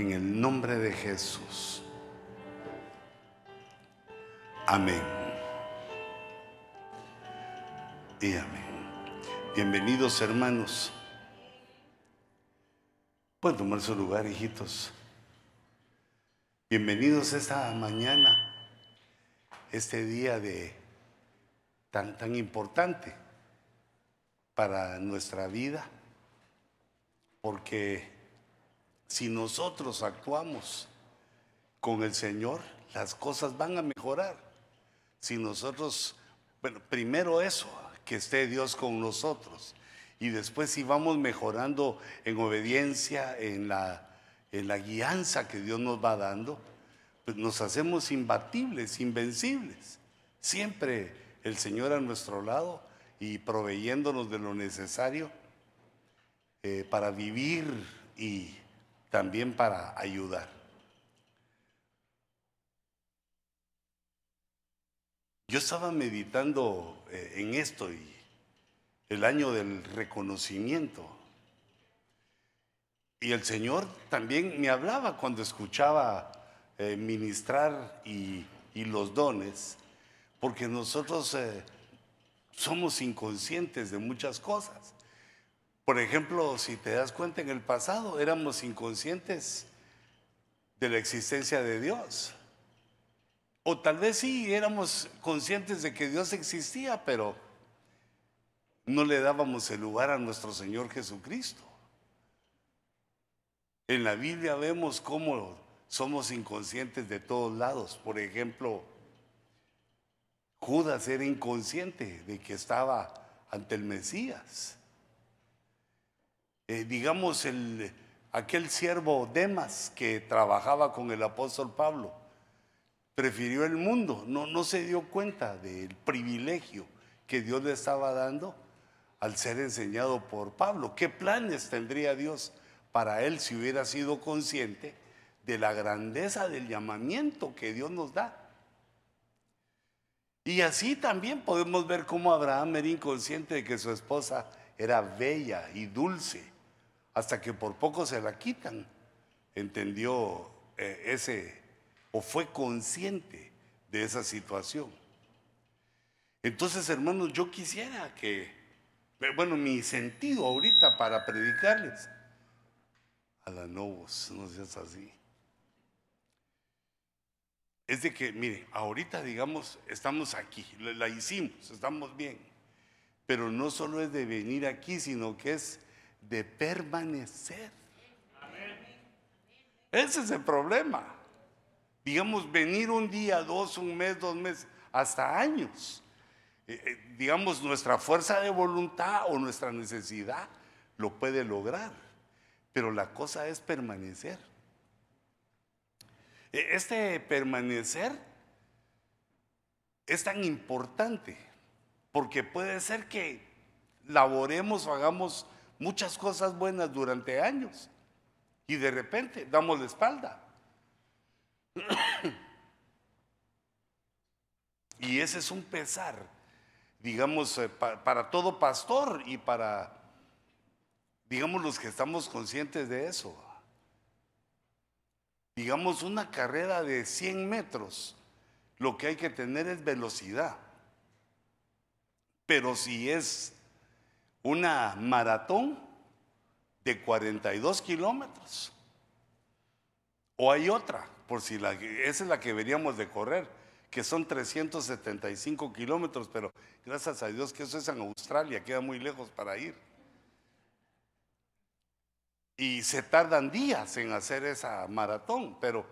en el nombre de Jesús. Amén. Y amén. Bienvenidos hermanos. Pueden tomar su lugar, hijitos. Bienvenidos esta mañana, este día de tan, tan importante para nuestra vida, porque si nosotros actuamos con el Señor, las cosas van a mejorar. Si nosotros, bueno, primero eso, que esté Dios con nosotros. Y después si vamos mejorando en obediencia, en la, en la guianza que Dios nos va dando, pues nos hacemos imbatibles, invencibles. Siempre el Señor a nuestro lado y proveyéndonos de lo necesario eh, para vivir y también para ayudar. Yo estaba meditando eh, en esto y el año del reconocimiento. Y el Señor también me hablaba cuando escuchaba eh, ministrar y, los dones, porque nosotros somos inconscientes de muchas cosas. Por ejemplo, si te das cuenta en el pasado, éramos inconscientes de la existencia de Dios. O tal vez sí éramos conscientes de que Dios existía, pero no le dábamos el lugar a nuestro Señor Jesucristo. En la Biblia vemos cómo somos inconscientes de todos lados. Por ejemplo, Judas era inconsciente de que estaba ante el Mesías. Eh, digamos, el, aquel siervo Demas que trabajaba con el apóstol Pablo, prefirió el mundo, no, no se dio cuenta del privilegio que Dios le estaba dando al ser enseñado por Pablo. ¿Qué planes tendría Dios para él si hubiera sido consciente de la grandeza del llamamiento que Dios nos da? Y así también podemos ver cómo Abraham era inconsciente de que su esposa era bella y dulce, hasta que por poco se la quitan. Entendió eh, ese, o fue consciente de esa situación. Entonces, hermanos, yo quisiera que, eh, bueno, mi sentido ahorita para predicarles, a la novos, no seas así es de que, mire, ahorita digamos, estamos aquí, la hicimos, estamos bien, pero no solo es de venir aquí, sino que es de permanecer. Ese es el problema. Digamos, venir un día, dos, un mes, dos meses, hasta años. Eh, eh, digamos, nuestra fuerza de voluntad o nuestra necesidad lo puede lograr, pero la cosa es permanecer. E, este permanecer es tan importante porque puede ser que laboremos o hagamos muchas cosas buenas durante años y de repente damos la espalda. y ese es un pesar, digamos, eh, para todo pastor y para, digamos, los que estamos conscientes de eso digamos, una carrera de 100 metros, lo que hay que tener es velocidad. Pero si es una maratón de 42 kilómetros, o hay otra, por si la, esa es la que veríamos de correr, que son 375 kilómetros, pero gracias a Dios que eso es en Australia, queda muy lejos para ir. Y se tardan días en hacer esa maratón, pero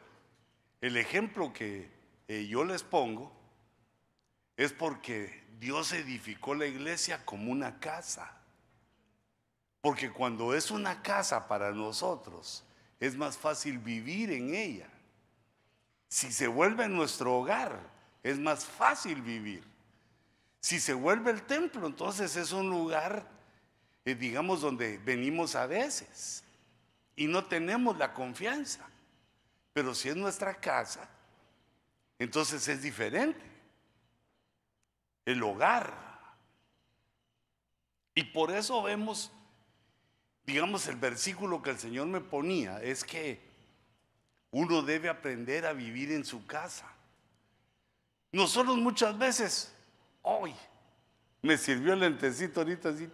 el ejemplo que eh, yo les pongo es porque Dios edificó la iglesia como una casa. Porque cuando es una casa para nosotros, es más fácil vivir en ella. Si se vuelve nuestro hogar, es más fácil vivir. Si se vuelve el templo, entonces es un lugar, eh, digamos, donde venimos a veces y no tenemos la confianza. Pero si es nuestra casa, entonces es diferente. El hogar. Y por eso vemos, digamos, el versículo que el Señor me ponía, es que Uno debe aprender a vivir en su casa. Nosotros muchas veces, hoy, me sirvió el lentecito ahorita así,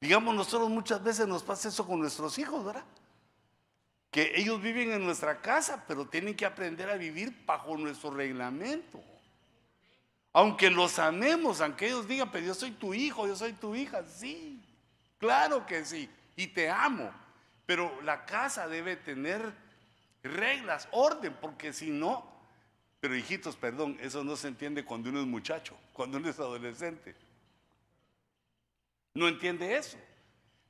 Digamos, nosotros muchas veces nos pasa eso con nuestros hijos, ¿verdad? Que ellos viven en nuestra casa, pero tienen que aprender a vivir bajo nuestro reglamento. Aunque los amemos, aunque ellos digan, pero yo soy tu hijo, yo soy tu hija, sí, claro que sí, y te amo. Pero la casa debe tener reglas, orden, porque si no, pero hijitos, perdón, eso no se entiende cuando uno es muchacho, cuando uno es adolescente. No entiende eso.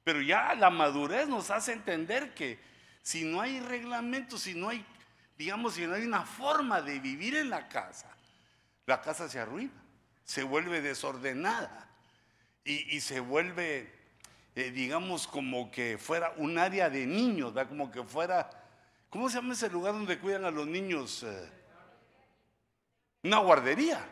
Pero ya la madurez nos hace entender que si no hay reglamento, si no hay, digamos, si no hay una forma de vivir en la casa, la casa se arruina, se vuelve desordenada y, se vuelve, eh, digamos, como que fuera un área de niños, ¿da? como que fuera, ¿cómo se llama ese lugar donde cuidan a los niños? Eh, una guardería.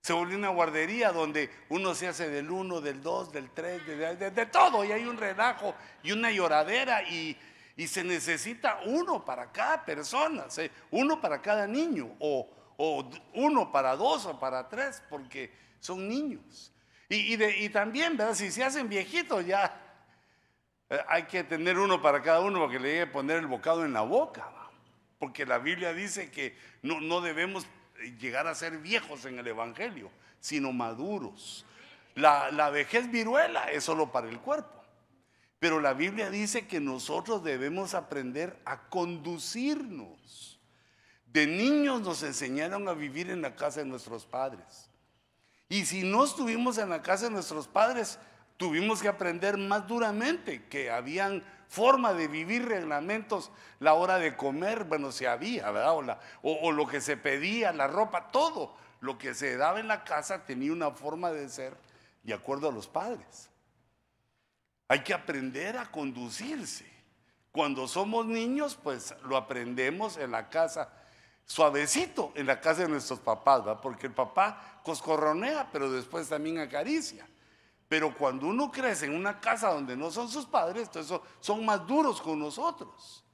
Se volvió una guardería donde uno se hace del uno, del dos, del tres, de, todo, y hay un relajo y una lloradera y, y se necesita uno para cada persona, uno para cada niño, o, o uno para dos o para tres, porque son niños. Y, y, también, ¿verdad? Si se hacen viejitos ya eh, hay que tener uno para cada uno porque le llegue poner el bocado en la boca. Porque la Biblia dice que no, no debemos llegar a ser viejos en el Evangelio, sino maduros. La, la vejez viruela es solo para el cuerpo. Pero la Biblia dice que nosotros debemos aprender a conducirnos. De niños nos enseñaron a vivir en la casa de nuestros padres. Y si no estuvimos en la casa de nuestros padres, tuvimos que aprender más duramente que habían forma de vivir reglamentos, la hora de comer, bueno, si había, ¿verdad? O, o, lo que se pedía, la ropa, todo lo que se daba en la casa tenía una forma de ser de acuerdo a los padres. Hay que aprender a conducirse. Cuando somos niños, pues lo aprendemos en la casa suavecito en la casa de nuestros papás, porque el papá coscorronea, pero después también acaricia. Pero cuando uno crece en una casa donde no son sus padres, entonces son más duros con nosotros.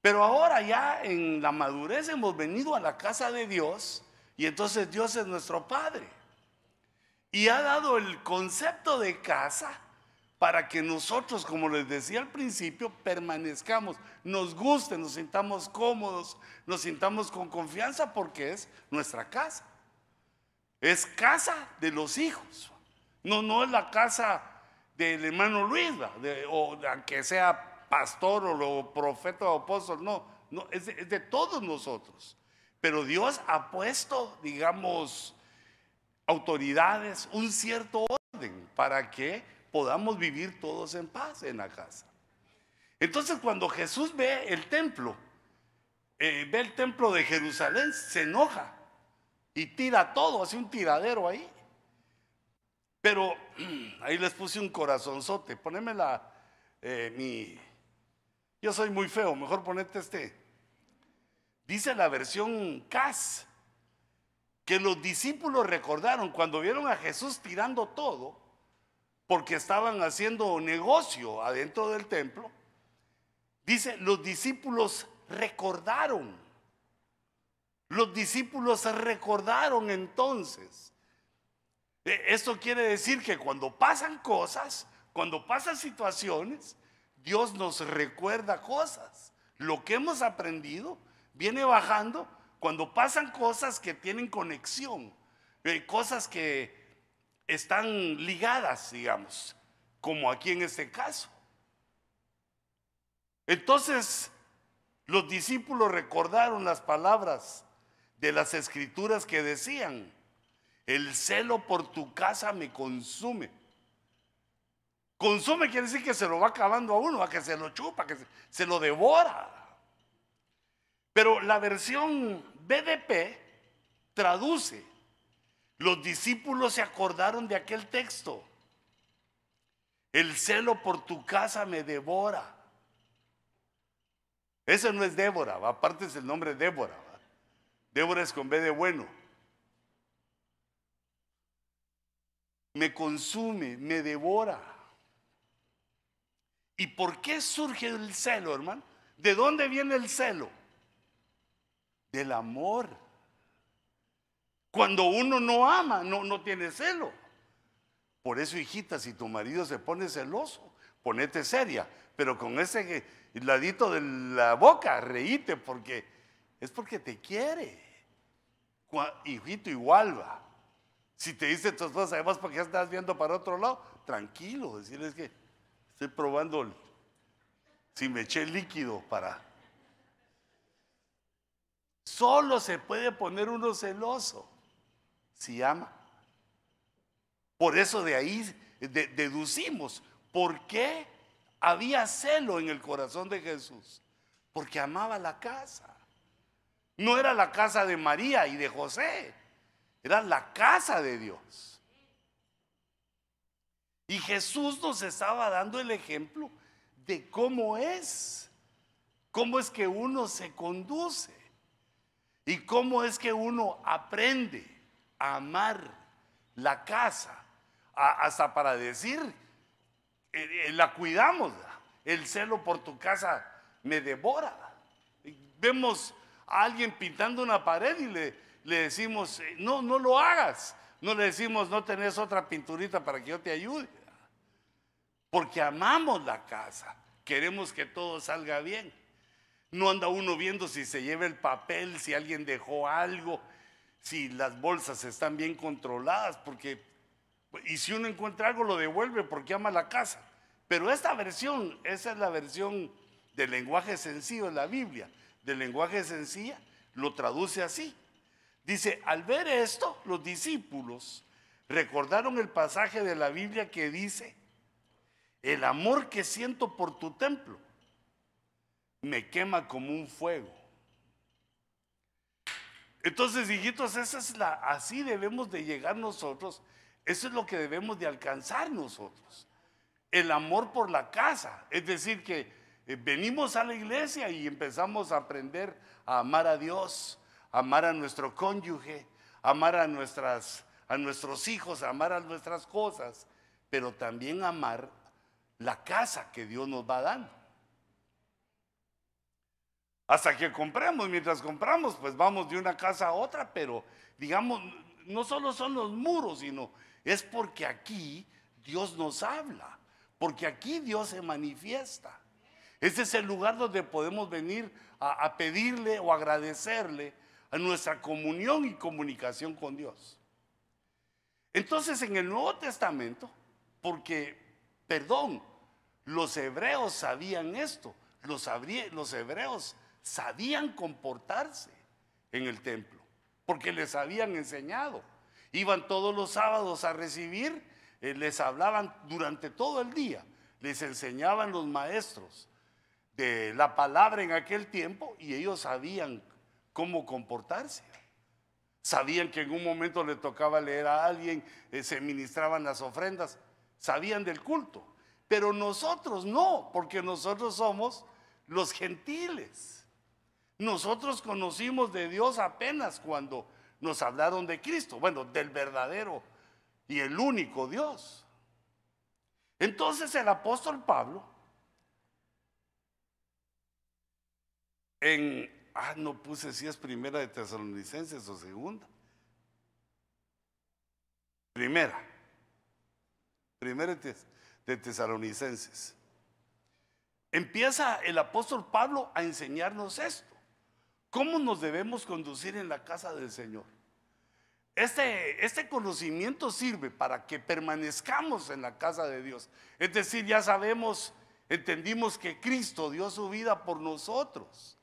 Pero ahora ya en la madurez hemos venido a la casa de Dios y entonces Dios es nuestro Padre. Y ha dado el concepto de casa para que nosotros, como les decía al principio, permanezcamos, nos guste, nos sintamos cómodos, nos sintamos con confianza porque es nuestra casa. Es casa de los hijos. No, no es la casa del hermano Luis, o aunque sea pastor o lo profeta o apóstol, no, no es de todos nosotros. Pero Dios ha puesto, digamos, autoridades, un cierto orden para que podamos vivir todos en paz en la casa. Entonces cuando Jesús ve el templo, eh, ve el templo de Jerusalén, se enoja y tira todo, hace un tiradero ahí. Pero ahí les puse un corazonzote, poneme la, eh, mi, yo soy muy feo, mejor ponete este. Dice la versión CAS que los discípulos recordaron cuando vieron a Jesús tirando todo, porque estaban haciendo negocio adentro del templo, dice, los discípulos recordaron. Los discípulos recordaron entonces. E, esto quiere decir que cuando pasan cosas, cuando pasan situaciones, Dios nos recuerda cosas. Lo que hemos aprendido viene bajando cuando pasan cosas que tienen conexión, eh, cosas que están ligadas, digamos, como aquí en este caso. Entonces, los discípulos recordaron las palabras de las escrituras que decían, el celo por tu casa me consume. Consume quiere decir que se lo va acabando a uno, a que se lo chupa, que se, se lo devora. Pero la versión BDP traduce los discípulos se acordaron de aquel texto. El celo por tu casa me devora. Ese no es Débora, aparte es el nombre Débora. Débora es con B de bueno. Me consume, me devora. ¿Y por qué surge el celo, hermano? ¿De dónde viene el celo? Del amor. Cuando uno no ama, no, no tiene celo. Por eso, hijita, si tu marido se pone celoso, ponete seria, pero con ese ladito de la boca, reíte, porque es porque te quiere. Hijito, igual va. Si te dice tu esposa, además, porque estás viendo para otro lado, tranquilo, decirles que estoy probando si me eché líquido para. Solo se puede poner uno celoso si ama. Por eso de ahí deducimos por qué había celo en el corazón de Jesús. Porque amaba la casa. No era la casa de María y de José, era la casa de Dios. Y Jesús nos estaba dando el ejemplo de cómo es, cómo es que uno se conduce y cómo es que uno aprende amar la casa, hasta para decir, eh, eh, la cuidamos, el celo por tu casa me devora. Vemos a alguien pintando una pared y le, le decimos, eh, no, no lo hagas. No le decimos, no tenés otra pinturita para que yo te ayude. Porque amamos la casa, queremos que todo salga bien. No anda uno viendo si se lleva el papel, si alguien dejó algo si las bolsas están bien controladas, porque, y si uno encuentra algo lo devuelve porque ama la casa. Pero esta versión, esa es la versión del lenguaje sencillo de la Biblia, del lenguaje sencillo, lo traduce así. Dice, al ver esto, los discípulos recordaron el pasaje de la Biblia que dice, el amor que siento por tu templo me quema como un fuego. Entonces, hijitos, esa es la, así debemos de llegar nosotros. Eso es lo que debemos de alcanzar nosotros. El amor por la casa. Es decir, que eh, venimos a la iglesia y empezamos a aprender a amar a Dios, a amar a nuestro cónyuge, a amar a, nuestras, a nuestros hijos, a amar a nuestras cosas, pero también amar la casa que Dios nos va dando. Hasta que compremos, mientras compramos, pues vamos de una casa a otra, pero digamos, no solo son los muros, sino es porque aquí Dios nos habla, porque aquí Dios se manifiesta. Ese es el lugar donde podemos venir a, a pedirle o agradecerle a nuestra comunión y comunicación con Dios. Entonces en el Nuevo Testamento, porque, perdón, los hebreos sabían esto, los, los hebreos sabían comportarse en el templo, porque les habían enseñado. Iban todos los sábados a recibir, eh, les hablaban durante todo el día, les enseñaban los maestros de la palabra en aquel tiempo y ellos sabían cómo comportarse. Sabían que en un momento le tocaba leer a alguien, eh, se ministraban las ofrendas, sabían del culto. Pero nosotros no, porque nosotros somos los gentiles. Nosotros conocimos de Dios apenas cuando nos hablaron de Cristo, bueno, del verdadero y el único Dios. Entonces el apóstol Pablo, en, ah, no puse si es primera de Tesalonicenses o segunda. Primera, primera de Tesalonicenses. Empieza el apóstol Pablo a enseñarnos esto. ¿Cómo nos debemos conducir en la casa del Señor? Este, este, conocimiento sirve para que permanezcamos en la casa de Dios. Es decir, ya sabemos, entendimos que Cristo dio su vida por nosotros.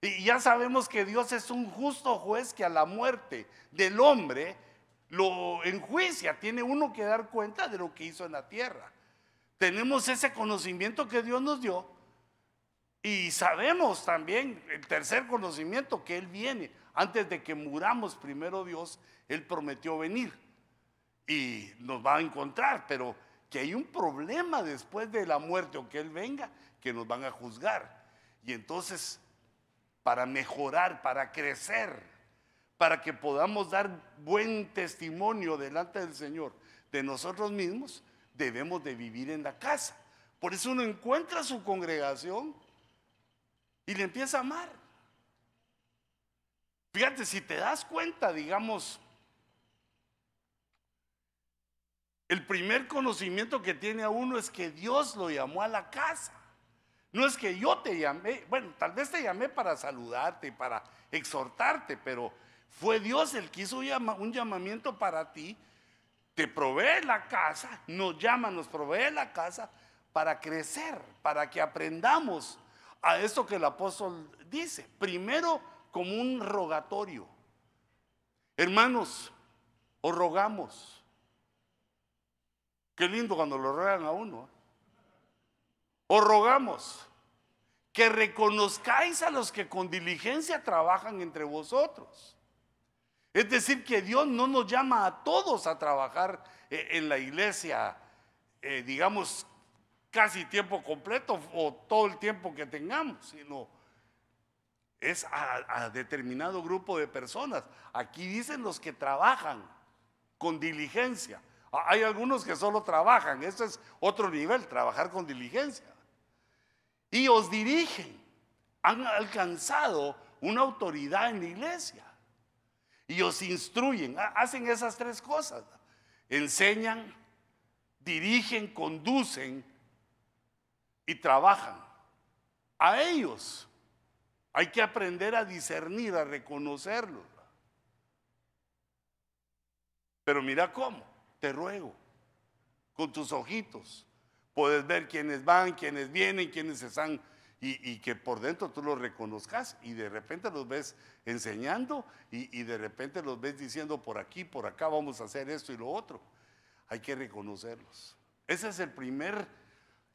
Y ya sabemos que Dios es un justo juez que a la muerte del hombre lo enjuicia. Tiene uno que dar cuenta de lo que hizo en la tierra. Tenemos ese conocimiento que Dios nos dio y sabemos también el tercer conocimiento que Él viene. Antes de que muramos, primero Dios, Él prometió venir y nos va a encontrar, pero que hay un problema después de la muerte o que Él venga, que nos van a juzgar. Y entonces, para mejorar, para crecer, para que podamos dar buen testimonio delante del Señor de nosotros mismos, debemos de vivir en la casa Por eso uno encuentra su congregación y le empieza a amar. Fíjate, si te das cuenta, digamos, el primer conocimiento que tiene a uno es que Dios lo llamó a la casa. No es que yo te llamé, bueno, tal vez te llamé para saludarte para exhortarte, pero fue Dios el que hizo un llamamiento para ti, te provee la casa, nos llama, nos provee la casa para crecer, para que aprendamos a esto que el apóstol dice. Primero como un rogatorio. Hermanos, os rogamos. Qué lindo cuando lo rogan a uno. ¿eh? Os rogamos que reconozcáis a los que con diligencia trabajan entre vosotros. Es decir, que Dios no nos llama a todos a trabajar eh, en la iglesia, eh, digamos, casi tiempo completo o todo el tiempo que tengamos, sino es a, determinado grupo de personas. Aquí dicen los que trabajan con diligencia. Hay algunos que solo trabajan, eso es otro nivel, trabajar con diligencia y os dirigen. Han alcanzado una autoridad en la iglesia y os instruyen. Hacen esas tres cosas. Enseñan, dirigen, conducen y trabajan. A ellos hay que aprender a discernir, a reconocerlos. Pero mira cómo, te ruego, con tus ojitos, Puedes ver quiénes van, quiénes vienen, quiénes están y, que por dentro tú los reconozcas y de repente los ves enseñando y, de repente los ves diciendo por aquí, por acá vamos a hacer esto y lo otro. Hay que reconocerlos. Ese es el primer,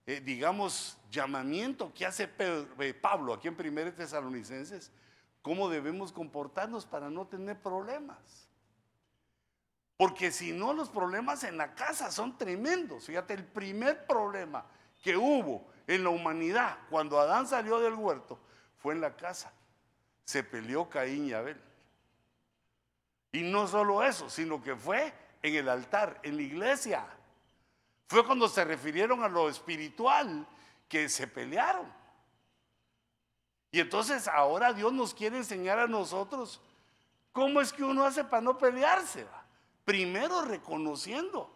eh, digamos, llamamiento que hace eh, Pablo aquí en 1 Tesalonicenses, cómo debemos comportarnos para no tener problemas. Porque si no, los problemas en la casa son tremendos. Fíjate, el primer problema que hubo en la humanidad cuando Adán salió del huerto fue en la casa. Se peleó Caín y Abel. Y no solo eso, sino que fue en el altar, en la iglesia. Fue cuando se refirieron a lo espiritual que se pelearon. Y entonces ahora Dios nos quiere enseñar a nosotros cómo es que uno hace para no pelearse. Primero reconociendo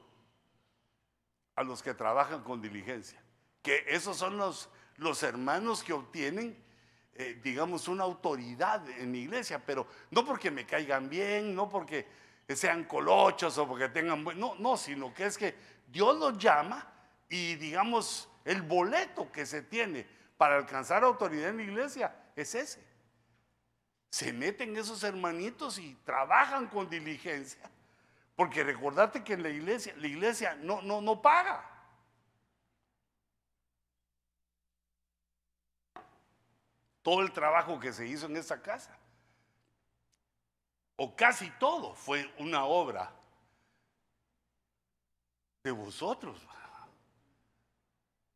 a los que trabajan con diligencia, que esos son los, los hermanos que obtienen, eh, digamos, una autoridad en la iglesia, pero no porque me caigan bien, no porque sean colochos o porque tengan no, no, sino que es que Dios los llama y digamos, el boleto que se tiene para alcanzar autoridad en la iglesia es ese. Se meten esos hermanitos y trabajan con diligencia porque recordate que en la iglesia, la iglesia no, no, no paga. Todo el trabajo que se hizo en esa casa, o casi todo, fue una obra de vosotros.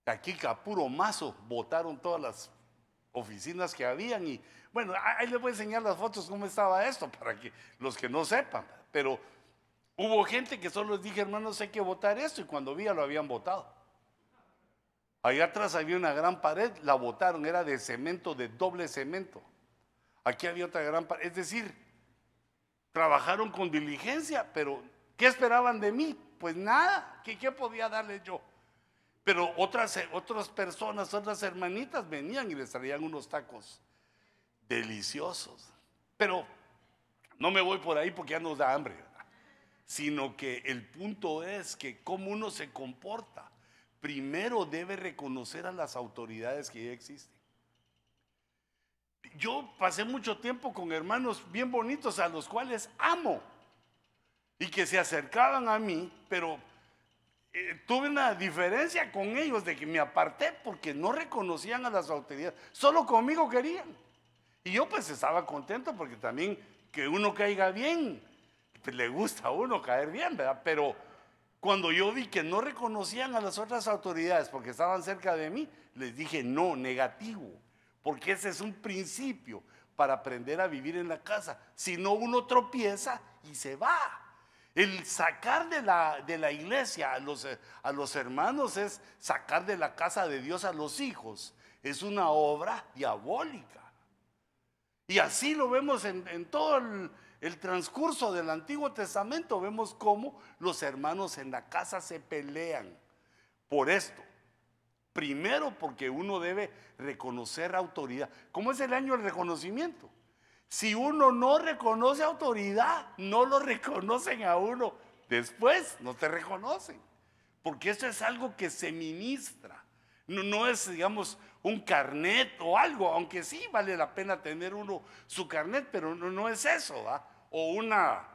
Aquí a puro mazo votaron todas las oficinas que habían y bueno, ahí les voy a enseñar las fotos cómo estaba esto para que los que no sepan, pero Hubo gente que solo les dije, hermanos, hay que votar esto, y cuando vi lo habían votado. Allá atrás había una gran pared, la votaron, era de cemento, de doble cemento. Aquí había otra gran pared, es decir, trabajaron con diligencia, pero ¿qué esperaban de mí? Pues nada, ¿qué, qué podía darles yo? Pero otras, otras personas, otras hermanitas venían y les traían unos tacos deliciosos. Pero no me voy por ahí porque ya nos da hambre sino que el punto es que cómo uno se comporta, primero debe reconocer a las autoridades que ya existen. Yo pasé mucho tiempo con hermanos bien bonitos a los cuales amo y que se acercaban a mí, pero eh, tuve una diferencia con ellos de que me aparté porque no reconocían a las autoridades, solo conmigo querían. Y yo pues estaba contento porque también que uno caiga bien le gusta a uno caer bien, ¿verdad? Pero cuando yo vi que no reconocían a las otras autoridades porque estaban cerca de mí, les dije no, negativo, porque ese es un principio para aprender a vivir en la casa. Si no, uno tropieza y se va. El sacar de la, de la iglesia a los, a los hermanos es sacar de la casa de Dios a los hijos. Es una obra diabólica. Y así lo vemos en, todo el, el, transcurso del Antiguo Testamento. Vemos cómo los hermanos en la casa se pelean por esto. Primero porque uno debe reconocer autoridad. ¿Cómo es el año del reconocimiento? Si uno no reconoce autoridad, no lo reconocen a uno. Después no te reconocen. Porque eso es algo que se ministra. No, es, digamos, un carnet o algo, aunque sí vale la pena tener uno su carnet, pero no, es eso, ¿va? O una,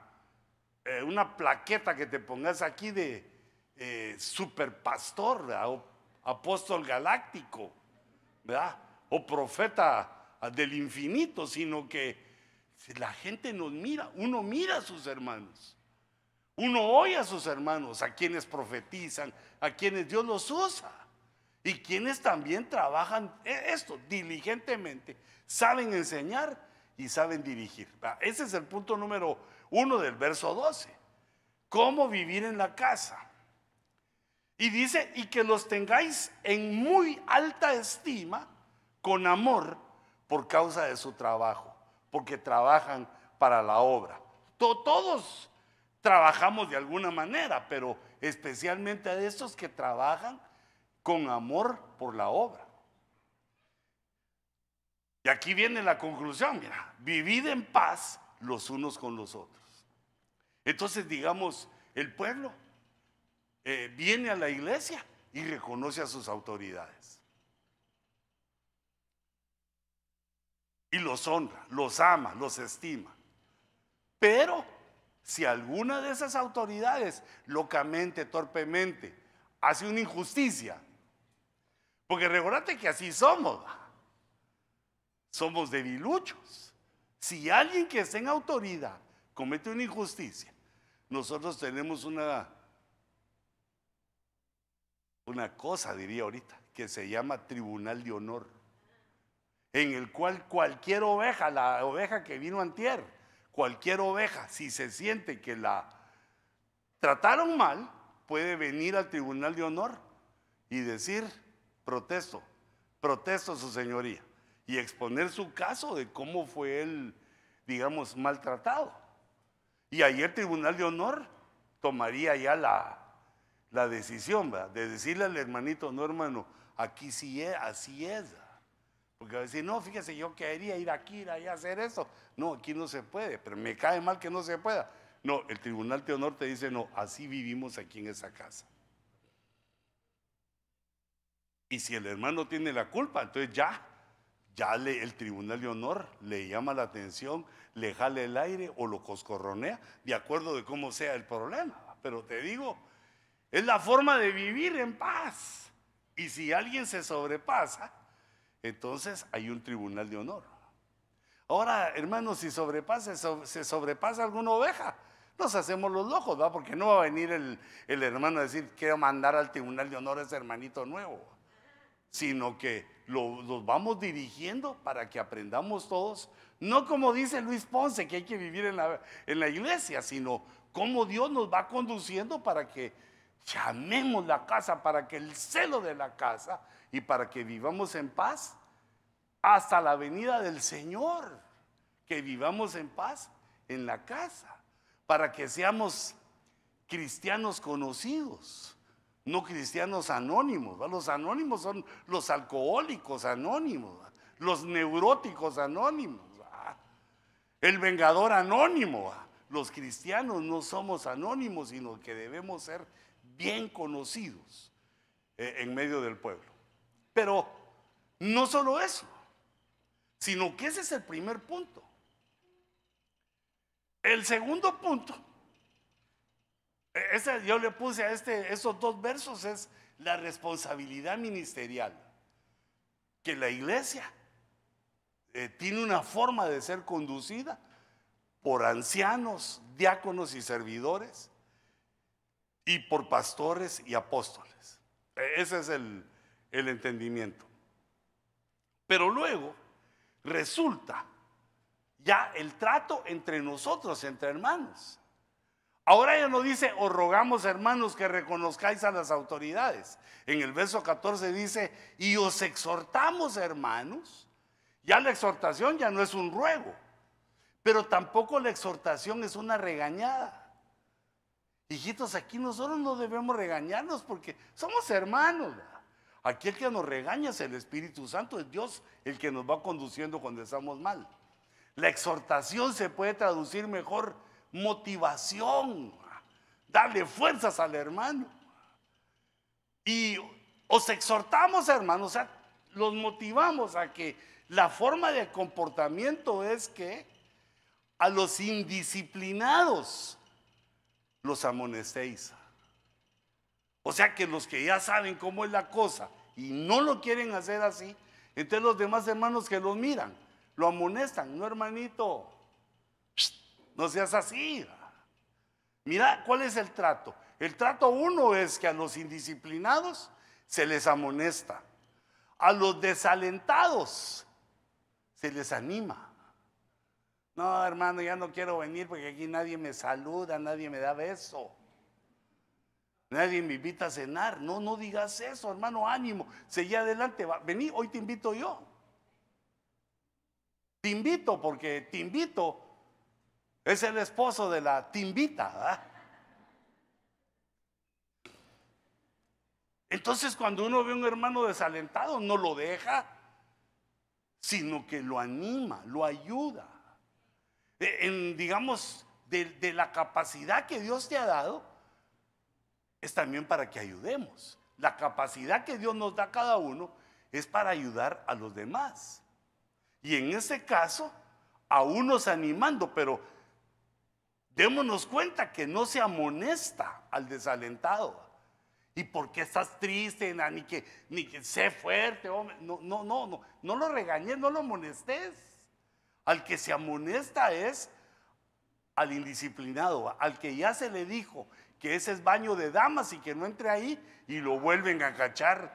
eh, una plaqueta que te pongas aquí de eh, superpastor, o apóstol galáctico, ¿verdad? O profeta del infinito, sino que la gente nos mira, uno mira a sus hermanos, uno oye a sus hermanos, a quienes profetizan, a quienes Dios los usa y quienes también trabajan e, esto diligentemente, saben enseñar y saben dirigir. Ese es el punto número uno del verso 12. ¿Cómo vivir en la casa? Y dice, y que los tengáis en muy alta estima, con amor, por causa de su trabajo, porque trabajan para la obra. Todos trabajamos de alguna manera, pero especialmente a estos que trabajan con amor por la obra. Y aquí viene la conclusión, mira, vivid en paz los unos con los otros. Entonces, digamos, el pueblo eh, viene a la iglesia y reconoce a sus autoridades. Y los honra, los ama, los estima. Pero si alguna de esas autoridades locamente, torpemente, hace una injusticia, porque recordate que así somos, somos debiluchos. Si alguien que está en autoridad comete una injusticia, nosotros tenemos una, una cosa, diría ahorita, que se llama tribunal de honor en el cual cualquier oveja, la oveja que vino antier, cualquier oveja, si se siente que la trataron mal, puede venir al tribunal de honor y decir, protesto, protesto su señoría, y exponer su caso de cómo fue él, digamos, maltratado. Y ahí el tribunal de honor tomaría ya la, la decisión de decirle al hermanito, no hermano, aquí sí es, así es. Porque va a decir, no, fíjese, yo quería ir aquí, ir allá hacer eso. No, aquí no se puede, pero me cae mal que no se pueda. No, el Tribunal de Honor te dice, no, así vivimos aquí en esa casa. Y si el hermano tiene la culpa, entonces ya, ya el Tribunal de Honor le llama la atención, le jale el aire o lo coscorronea, de acuerdo de cómo sea el problema. Pero te digo, es la forma de vivir en paz. Y si alguien se sobrepasa, entonces hay un tribunal de honor. Ahora, hermanos, si sobrepasa, se sobrepasa alguna oveja, nos hacemos los locos, ¿va? Porque no va a venir el, hermano a decir, quiero mandar al tribunal de honor a ese hermanito nuevo, sino que lo, los vamos dirigiendo para que aprendamos todos, no como dice Luis Ponce, que hay que vivir en la, en la iglesia, sino como Dios nos va conduciendo para que llamemos la casa, para que el celo de la casa y para que vivamos en paz hasta la venida del Señor, que vivamos en paz en la casa, para que seamos cristianos conocidos, no cristianos anónimos. Los anónimos son los alcohólicos anónimos, los neuróticos anónimos, el vengador anónimo. Los cristianos no somos anónimos, sino que debemos ser bien conocidos eh, en medio del pueblo. Pero no solo eso, sino que ese es el primer punto. El segundo punto, e, yo le puse a este, esos dos versos, es la responsabilidad ministerial. Que la iglesia eh, tiene una forma de ser conducida por ancianos, diáconos y servidores, y por pastores y apóstoles. E, ese es el, el entendimiento. Pero luego resulta ya el trato entre nosotros, entre hermanos. Ahora ya no dice, os rogamos hermanos que reconozcáis a las autoridades. En el verso 14 dice, y os exhortamos hermanos. Ya la exhortación ya no es un ruego, pero tampoco la exhortación es una regañada. Hijitos, aquí nosotros no debemos regañarnos porque somos hermanos. Aquí el que nos regaña es el Espíritu Santo, es Dios el que nos va conduciendo cuando estamos mal. La exhortación se puede traducir mejor motivación, darle fuerzas al hermano. Y os exhortamos, hermanos, o sea, los motivamos a que la forma de comportamiento es que a los indisciplinados los amonestéis. O sea que los que ya saben cómo es la cosa y no lo quieren hacer así, entonces los demás hermanos que los miran, lo amonestan, no hermanito, no seas así. Mira, ¿cuál es el trato? El trato uno es que a los indisciplinados se les amonesta. A los desalentados se les anima. No, hermano, ya no quiero venir porque aquí nadie me saluda, nadie me da beso. Nadie me invita a cenar. No, no digas eso, hermano, ánimo. Seguí adelante. Vení, hoy te invito yo. Te invito porque te invito es el esposo de la timbita. Entonces cuando uno ve a un hermano desalentado, no lo deja, sino que lo anima, lo ayuda. E, en, digamos, de la capacidad que Dios te ha dado, es también para que ayudemos. La capacidad que Dios nos da a cada uno es para ayudar a los demás. Y en ese caso, a unos animando, pero démonos cuenta que no se amonesta al desalentado. ¿Y por qué estás triste? Ni que, ni que sé fuerte, hombre. No, no, no, no, no lo regañes, no lo amonestes. Al que se amonesta es al indisciplinado, al que ya se le dijo que ese es baño de damas y que no entre ahí y lo vuelven a cachar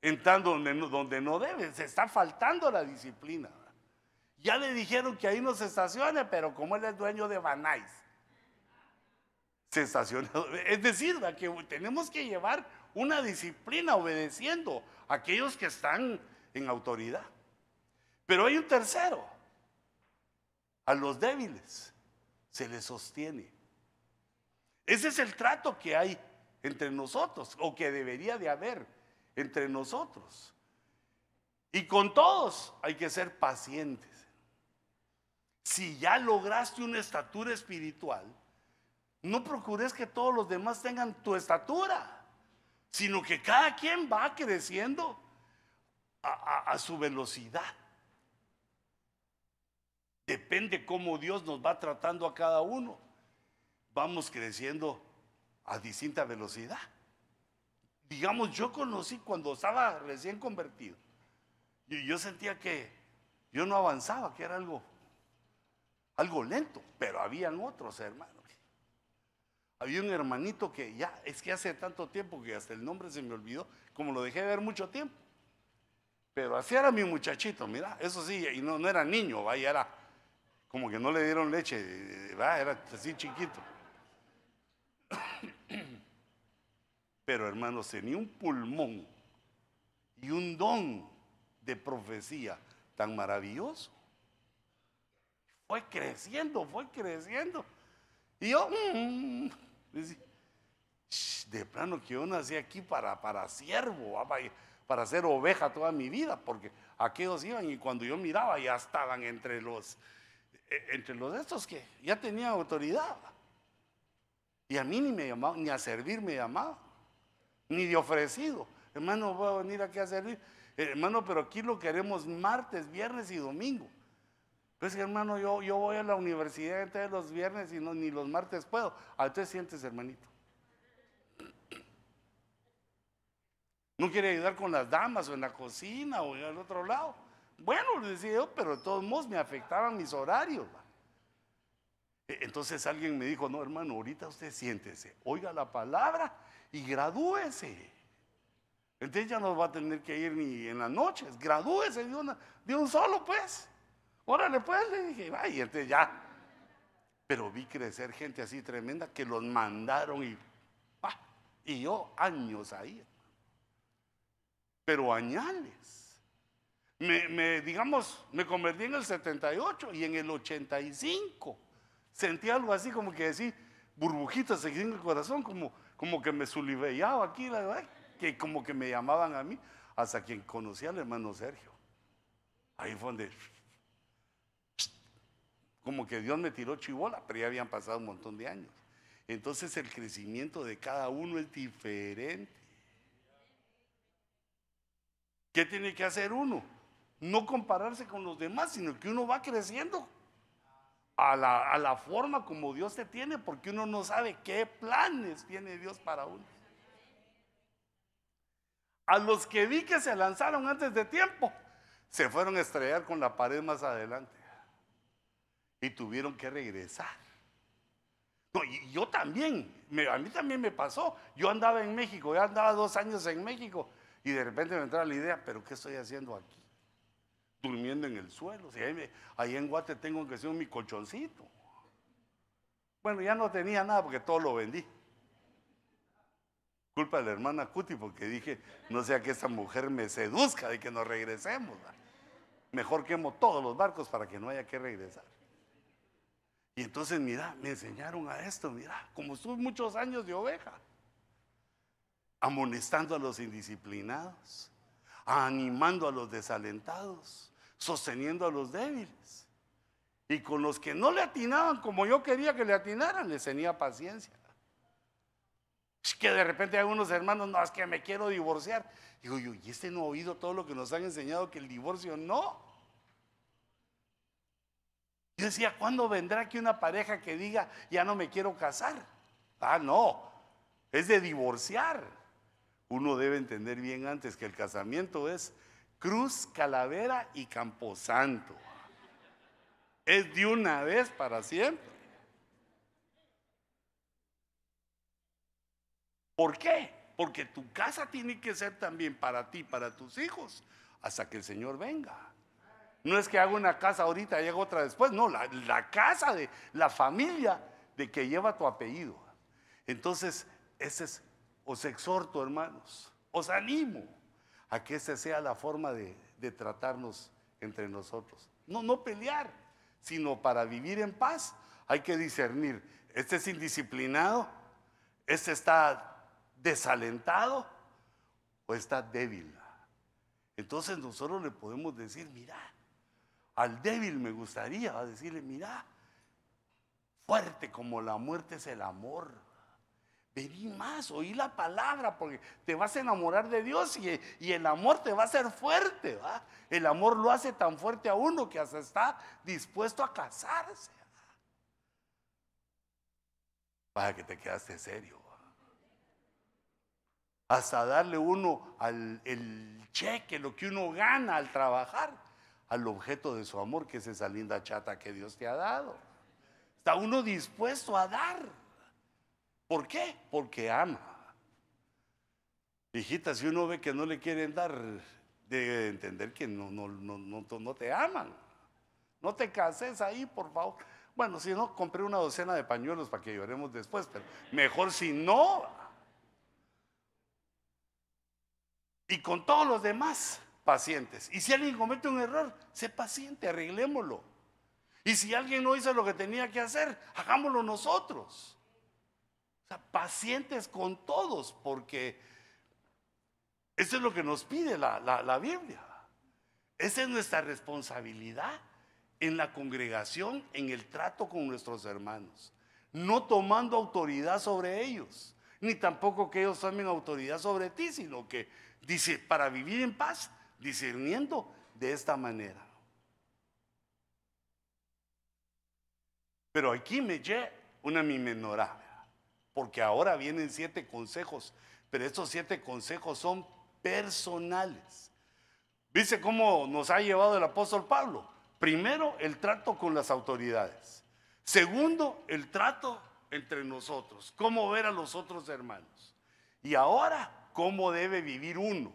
entrando donde no, donde no debe. Se está faltando la disciplina. Ya le dijeron que ahí no se estacione, pero como él es dueño de Banais, se estaciona. Es decir, que tenemos que llevar una disciplina obedeciendo a aquellos que están en autoridad. Pero hay un tercero. A los débiles se les sostiene. Ese es el trato que hay entre nosotros, o que debería de haber entre nosotros. Y con todos hay que ser pacientes si ya lograste una estatura espiritual, no procures que todos los demás tengan tu estatura, sino que cada quien va creciendo a, su velocidad. Depende cómo Dios nos va tratando a cada uno. Vamos creciendo a distinta velocidad. Digamos, yo conocí cuando estaba recién convertido. Y yo sentía que yo no avanzaba, que era algo algo lento, pero habían otros hermanos. Había un hermanito que ya, es que hace tanto tiempo que hasta el nombre se me olvidó, como lo dejé de ver mucho tiempo. Pero así era mi muchachito, mira, eso sí, y no, no era niño, vaya, era como que no le dieron leche, ¿va? era así chiquito. Pero hermanos, tenía un pulmón y un don de profecía tan maravilloso fue creciendo, fue creciendo. Y yo, mm, de plano que yo nací aquí para, para siervo, para, ser oveja toda mi vida, porque aquellos iban y cuando yo miraba ya estaban entre los, e, entre los estos que ya tenían autoridad. Y a mí ni me llamaban, ni a servir me llamaban, ni de ofrecido. Hermano, voy a venir aquí a servir. Hermano, pero aquí lo queremos martes, viernes y domingo. Pues hermano, yo, yo voy a la universidad entonces los viernes y no, ni los martes puedo. ¿A te sientes, hermanito? ¿No quiere ayudar con las damas o en la cocina o al otro lado? Bueno, le decía yo, pero de todos modos me afectaban mis horarios. E, entonces alguien me dijo, no hermano, ahorita usted siéntese, oiga la palabra y gradúese. Entonces ya no va a tener que ir ni en las noches, gradúese de, un solo pues. Órale, pues, le dije, y entonces ya. Pero vi crecer gente así tremenda que los mandaron y, y yo años ahí. Pero añales. Me, digamos, me convertí en el 78 y en el 85 sentí algo así como que decir, burbujitas en el corazón, como, como que me suliveaba aquí, la verdad, que como que me llamaban a mí, hasta quien conocía al hermano Sergio. Ahí fue donde como que Dios me tiró chivola, pero ya habían pasado un montón de años. Entonces el crecimiento de cada uno es diferente. ¿Qué tiene que hacer uno? No compararse con los demás, sino que uno va creciendo a la, a la forma como Dios te tiene, porque uno no sabe qué planes tiene Dios para uno. A los que vi que se lanzaron antes de tiempo, se fueron a estrellar con la pared más adelante y tuvieron que regresar. No, y yo también, a mí también me pasó. Yo andaba en México, ya andaba dos años en México y de repente me entraba la idea, pero ¿qué estoy haciendo aquí? Durmiendo en el suelo. Si ahí, en Guate tengo que ser mi colchoncito. Bueno, ya no tenía nada porque todo lo vendí. Culpa de la hermana Cuti porque dije, no sea que esa mujer me seduzca de que nos regresemos. Mejor quemo todos los barcos para que no haya que regresar. Y entonces, mira, me enseñaron a esto, mira, como estuve muchos años de oveja, amonestando a los indisciplinados, animando a los desalentados, sosteniendo a los débiles. Y con los que no le atinaban como yo quería que le atinaran, les tenía paciencia. Es que de repente hay unos hermanos, no, es que me quiero divorciar. Digo yo, ¿y este no ha oído todo lo que nos han enseñado que el divorcio no? Yo decía, ¿cuándo vendrá aquí una pareja que diga, ya no me quiero casar? Ah, no, es de divorciar. Uno debe entender bien antes que el casamiento es cruz, calavera y camposanto. Es de una vez para siempre. ¿Por qué? Porque tu casa tiene que ser también para ti, para tus hijos, hasta que el Señor venga. No es que haga una casa ahorita y haga otra después, no, la, casa de la familia de que lleva tu apellido. Entonces, ese es, os exhorto, hermanos, os animo a que esa sea la forma de, de tratarnos entre nosotros. No, no pelear, sino para vivir en paz hay que discernir. Este es indisciplinado, este está desalentado o está débil. Entonces nosotros le podemos decir, mira, al débil me gustaría decirle, mira, fuerte como la muerte es el amor. Vení más, oí la palabra, porque te vas a enamorar de Dios y, el amor te va a hacer fuerte. ¿va? El amor lo hace tan fuerte a uno que hasta está dispuesto a casarse. Para que te quedaste serio. Hasta darle uno al el cheque, lo que uno gana al trabajar al objeto de su amor, que es esa linda chata que Dios te ha dado. Está uno dispuesto a dar. ¿Por qué? Porque ama. Hijita, si uno ve que no le quieren dar, debe entender que no, no, no, no, te aman. No te cases ahí, por favor. Bueno, si no, compré una docena de pañuelos para que lloremos después, pero mejor si no. Y con todos los demás, pacientes. Y si alguien comete un error, sé paciente, arreglémoslo. Y si alguien no hizo lo que tenía que hacer, hagámoslo nosotros. Pacientes con todos, porque eso es lo que nos pide la, la Biblia. Esa es nuestra responsabilidad en la congregación, en el trato con nuestros hermanos. No tomando autoridad sobre ellos, ni tampoco que ellos tomen autoridad sobre ti, sino que dice, para vivir en paz, discerniendo de esta manera. Pero aquí me llega una mi menorá, porque ahora vienen siete consejos, pero estos siete consejos son personales. Dice cómo nos ha llevado el apóstol Pablo? Primero, el trato con las autoridades. Segundo, el trato entre nosotros, cómo ver a los otros hermanos. Y ahora, cómo debe vivir uno.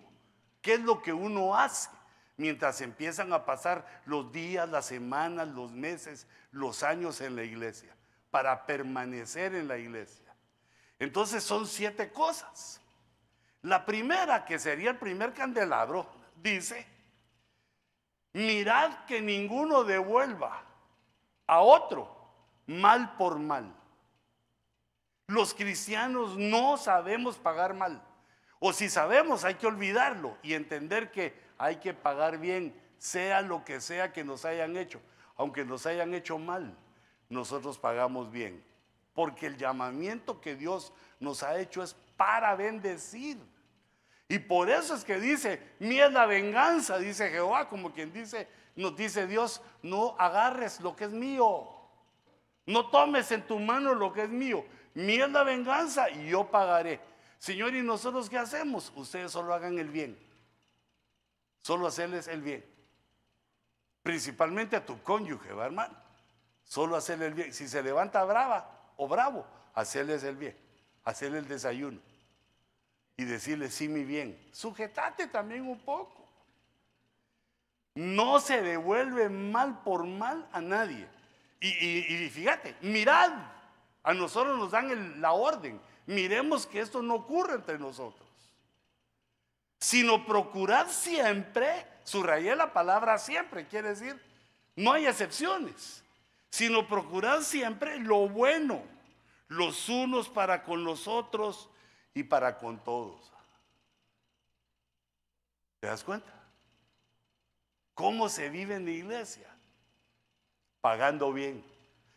¿Qué es lo que uno hace mientras empiezan a pasar los días, las semanas, los meses, los años en la iglesia? para permanecer en la iglesia. Entonces son siete cosas. La primera, que sería el primer candelabro, dice, mirad que ninguno devuelva a otro mal por mal. Los cristianos no sabemos pagar mal. O si sabemos, hay que olvidarlo y entender que hay que pagar bien, sea lo que sea que nos hayan hecho. Aunque nos hayan hecho mal, nosotros pagamos bien. Porque el llamamiento que Dios nos ha hecho es para bendecir. Y por eso es que dice, la venganza, dice Jehová, como quien dice, nos dice Dios, no agarres lo que es mío. No tomes en tu mano lo que es mío. La venganza y yo pagaré. Señor, ¿y nosotros qué hacemos? Ustedes solo hagan el bien. Solo hacerles el bien. Principalmente a tu cónyuge, ¿va, hermano? Solo hacerle el bien. Si se levanta brava o bravo, hacerles el bien. Hacerle el desayuno. Y decirle, sí, mi bien. Sujetate también un poco. No se devuelve mal por mal a nadie. Y, fíjate, mirad, a nosotros nos dan la orden miremos que esto no ocurre entre nosotros. Sino procurad siempre, subrayé la palabra siempre, quiere decir, no hay excepciones, sino procurad siempre lo bueno, los unos para con los otros y para con todos. ¿Te das cuenta? ¿Cómo se vive en la iglesia? Pagando bien.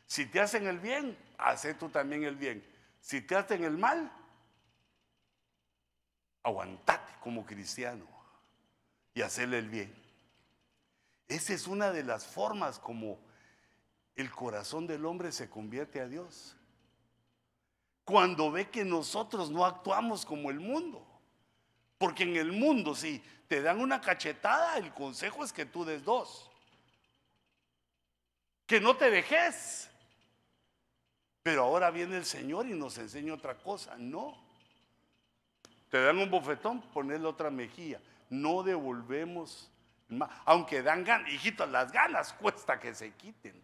Si te hacen el bien, hace tú también el bien. Si te hacen el mal, aguantate como cristiano y hacerle el bien. Esa es una de las formas como el corazón del hombre se convierte a Dios. Cuando ve que nosotros no actuamos como el mundo. Porque en el mundo, si te dan una cachetada, el consejo es que tú des dos. Que no te dejes. Pero ahora viene el Señor y nos enseña otra cosa. No. Te dan un bofetón, ponle otra mejilla. No devolvemos más. Aunque dan ganas, hijitos, las ganas cuesta que se quiten.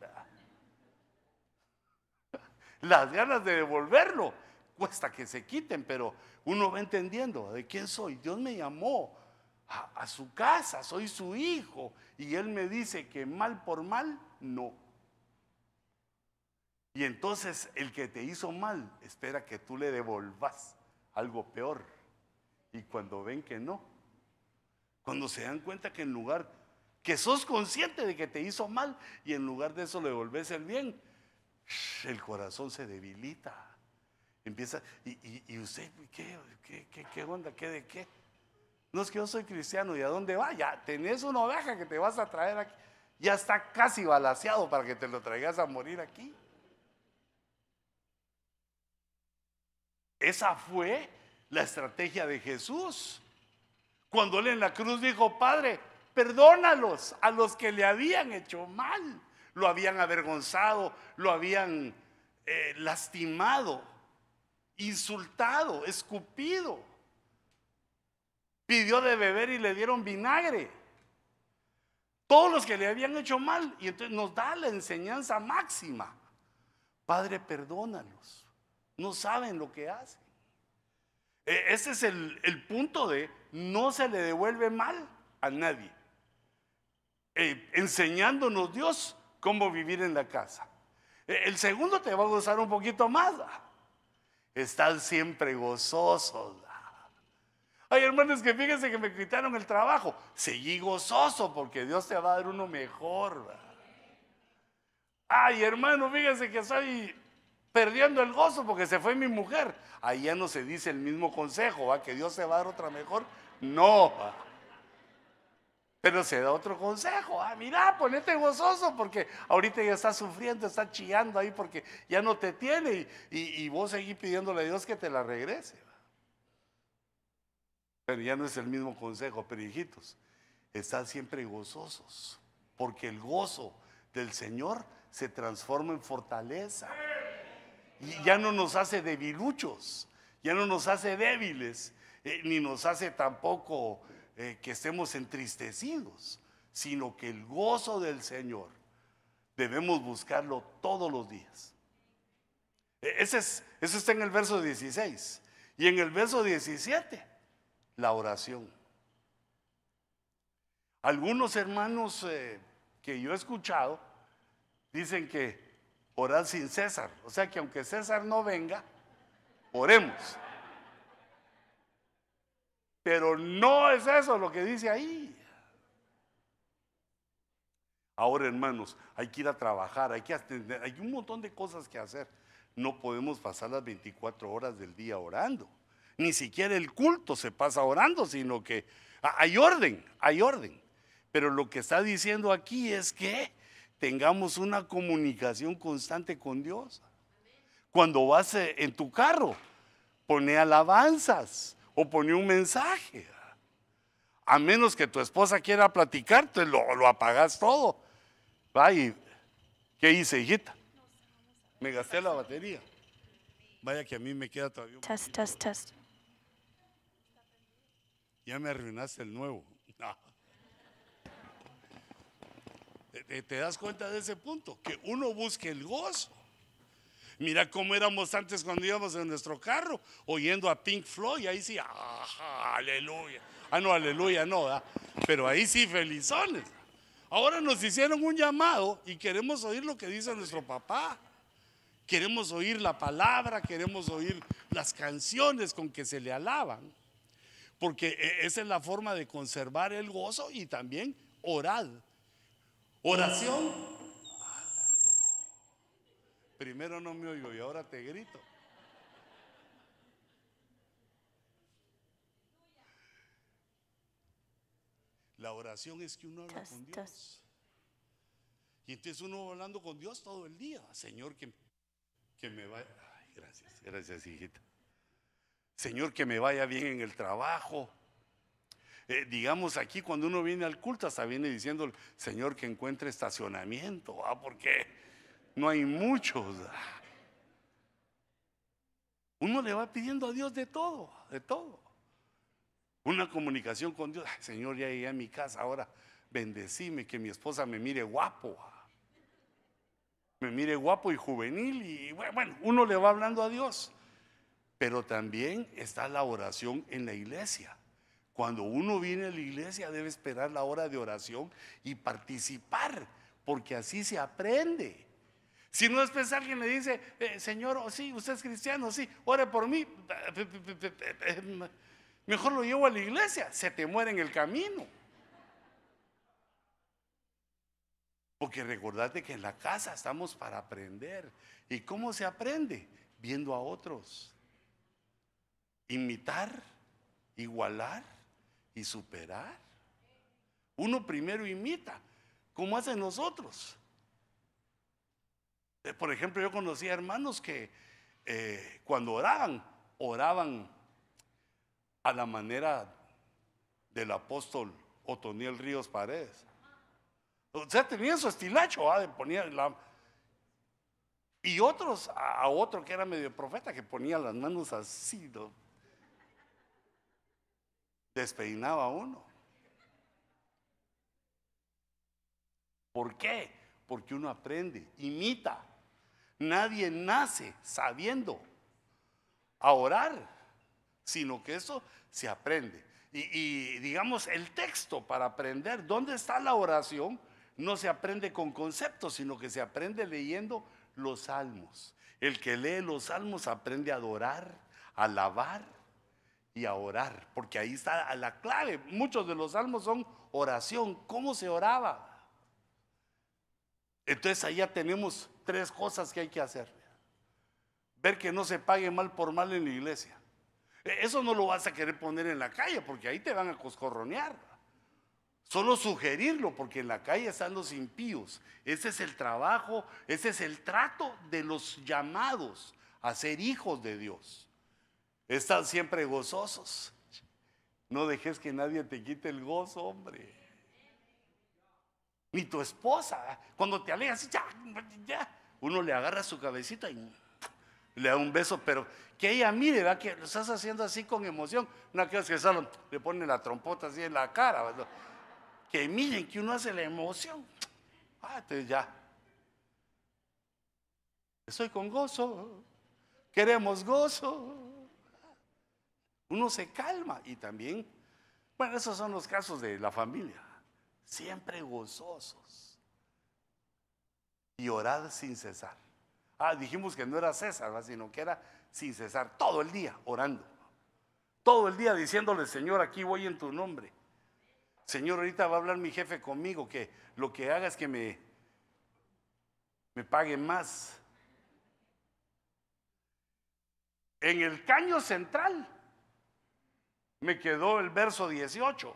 Las ganas de devolverlo cuesta que se quiten, pero uno va entendiendo de quién soy. Dios me llamó a, a su casa, soy su hijo. Y Él me dice que mal por mal, no. Y entonces el que te hizo mal espera que tú le devolvas algo peor. Y cuando ven que no, cuando se dan cuenta que en lugar, que sos consciente de que te hizo mal y en lugar de eso le devolves el bien, el corazón se debilita. Empieza, y, usted, ¿qué, qué, qué, onda? ¿Qué de qué? No es que yo soy cristiano, ¿y a dónde va? Ya tenés una oveja que te vas a traer aquí. Ya está casi balaseado para que te lo traigas a morir aquí. Esa fue la estrategia de Jesús. Cuando él en la cruz dijo, Padre, perdónalos a los que le habían hecho mal, lo habían avergonzado, lo habían eh, lastimado, insultado, escupido. Pidió de beber y le dieron vinagre. Todos los que le habían hecho mal. Y entonces nos da la enseñanza máxima. Padre, perdónalos no saben lo que hacen. E, ese es el, punto de no se le devuelve mal a nadie. E, enseñándonos Dios cómo vivir en la casa. E, el segundo te va a gozar un poquito más. Están siempre gozosos. Hay hermanos que fíjense que me quitaron el trabajo. Seguí gozoso porque Dios te va a dar uno mejor. Ay, hermano, fíjense que soy perdiendo el gozo porque se fue mi mujer. Ahí ya no se dice el mismo consejo, ¿va? que Dios se va a dar otra mejor. No. Pero se da otro consejo. Ah, mira, ponete gozoso porque ahorita ya está sufriendo, está chillando ahí porque ya no te tiene y, vos seguís pidiéndole a Dios que te la regrese. Pero ya no es el mismo consejo, pero hijitos, están siempre gozosos porque el gozo del Señor se transforma en fortaleza. Y ya no nos hace debiluchos, ya no nos hace débiles, eh, ni nos hace tampoco eh, que estemos entristecidos, sino que el gozo del Señor debemos buscarlo todos los días. E, ese es, eso está en el verso 16. Y en el verso 17, la oración. Algunos hermanos eh, que yo he escuchado dicen que orar sin César. O sea que aunque César no venga, oremos. Pero no es eso lo que dice ahí. Ahora, hermanos, hay que ir a trabajar, hay que atender, hay un montón de cosas que hacer. No podemos pasar las 24 horas del día orando. Ni siquiera el culto se pasa orando, sino que hay orden, hay orden. Pero lo que está diciendo aquí es que tengamos una comunicación constante con Dios. Cuando vas eh, en tu carro, pone alabanzas o pone un mensaje. A menos que tu esposa quiera platicarte, lo, lo apagas todo. Vaya, ¿qué hice, hijita? Me gasté la batería. Vaya que a mí me queda todavía. Test, test, test. Ya me arruinaste el nuevo. ¿Te, das cuenta de ese punto? Que uno busque el gozo. Mira cómo éramos antes cuando íbamos en nuestro carro, oyendo a Pink Floyd, ahí sí, aleluya. Ah, no, aleluya, no, pero ahí sí, felizones. Ahora nos hicieron un llamado y queremos oír lo que dice nuestro papá. Queremos oír la palabra, queremos oír las canciones con que se le alaban. Porque e, esa es la forma de conservar el gozo y también orar. Oración. Primero no me oigo y ahora te grito. La oración es que uno habla con Dios. Y entonces uno hablando con Dios todo el día. Señor, que, que me vaya. Ay, gracias, gracias, hijita. Señor, que me vaya bien en el trabajo. Eh, digamos aquí cuando uno viene al culto, hasta viene diciendo, Señor, que encuentre estacionamiento, ¿ah? porque no hay muchos. Uno le va pidiendo a Dios de todo, de todo. Una comunicación con Dios. Señor, ya llegué a mi casa, ahora bendecime, que mi esposa me mire guapo. Me mire guapo y juvenil. Y bueno, uno le va hablando a Dios. Pero también está la oración en la iglesia. Cuando uno viene a la iglesia debe esperar la hora de oración y participar, porque así se aprende. Si no después alguien le dice, eh, Señor, oh, sí, usted es cristiano, sí, ore por mí, mejor lo llevo a la iglesia, se te muere en el camino. Porque recordate que en la casa estamos para aprender. ¿Y cómo se aprende? Viendo a otros imitar, igualar y superar. Uno primero imita, como hacen nosotros. Eh, por ejemplo, yo conocía hermanos que eh, cuando oraban, oraban a la manera del apóstol Otoniel Ríos Paredes. O sea, tenía su estilacho, ¿ah? ponía la, y otros, a otro que era medio profeta, que ponía las manos así, despeinaba uno. ¿Por qué? Porque uno aprende, imita. Nadie nace sabiendo a orar, sino que eso se aprende. Y, digamos, el texto para aprender dónde está la oración no se aprende con conceptos, sino que se aprende leyendo los salmos. El que lee los salmos aprende a adorar, a alabar y a orar, porque ahí está la clave. Muchos de los salmos son oración. ¿Cómo se oraba? Entonces ya tenemos tres cosas que hay que hacer. Ver que no se pague mal por mal en la iglesia. E, eso no lo vas a querer poner en la calle porque ahí te van a coscorronear. Solo sugerirlo porque en la calle están los impíos. Ese es el trabajo, ese es el trato de los llamados a ser hijos de Dios. Están siempre gozosos. No dejes que nadie te quite el gozo, hombre. Ni tu esposa. Cuando te alejas, ya. Uno le agarra su cabecita y le da un beso, pero que ella mire, ¿verdad? que lo estás haciendo así con emoción. No que que solo le pone la trompota así en la cara. Que miren que uno hace la emoción. Ah, entonces ya. Estoy con gozo. queremos gozo. Uno se calma y también, bueno, esos son los casos de la familia, siempre gozosos y orad sin cesar. Ah, dijimos que no era César, sino que era sin cesar, todo el día orando. Todo el día diciéndole, Señor, aquí voy en tu nombre. Señor, ahorita va a hablar mi jefe conmigo, que lo que haga es que me, me pague más. En el caño central me quedó el verso 18,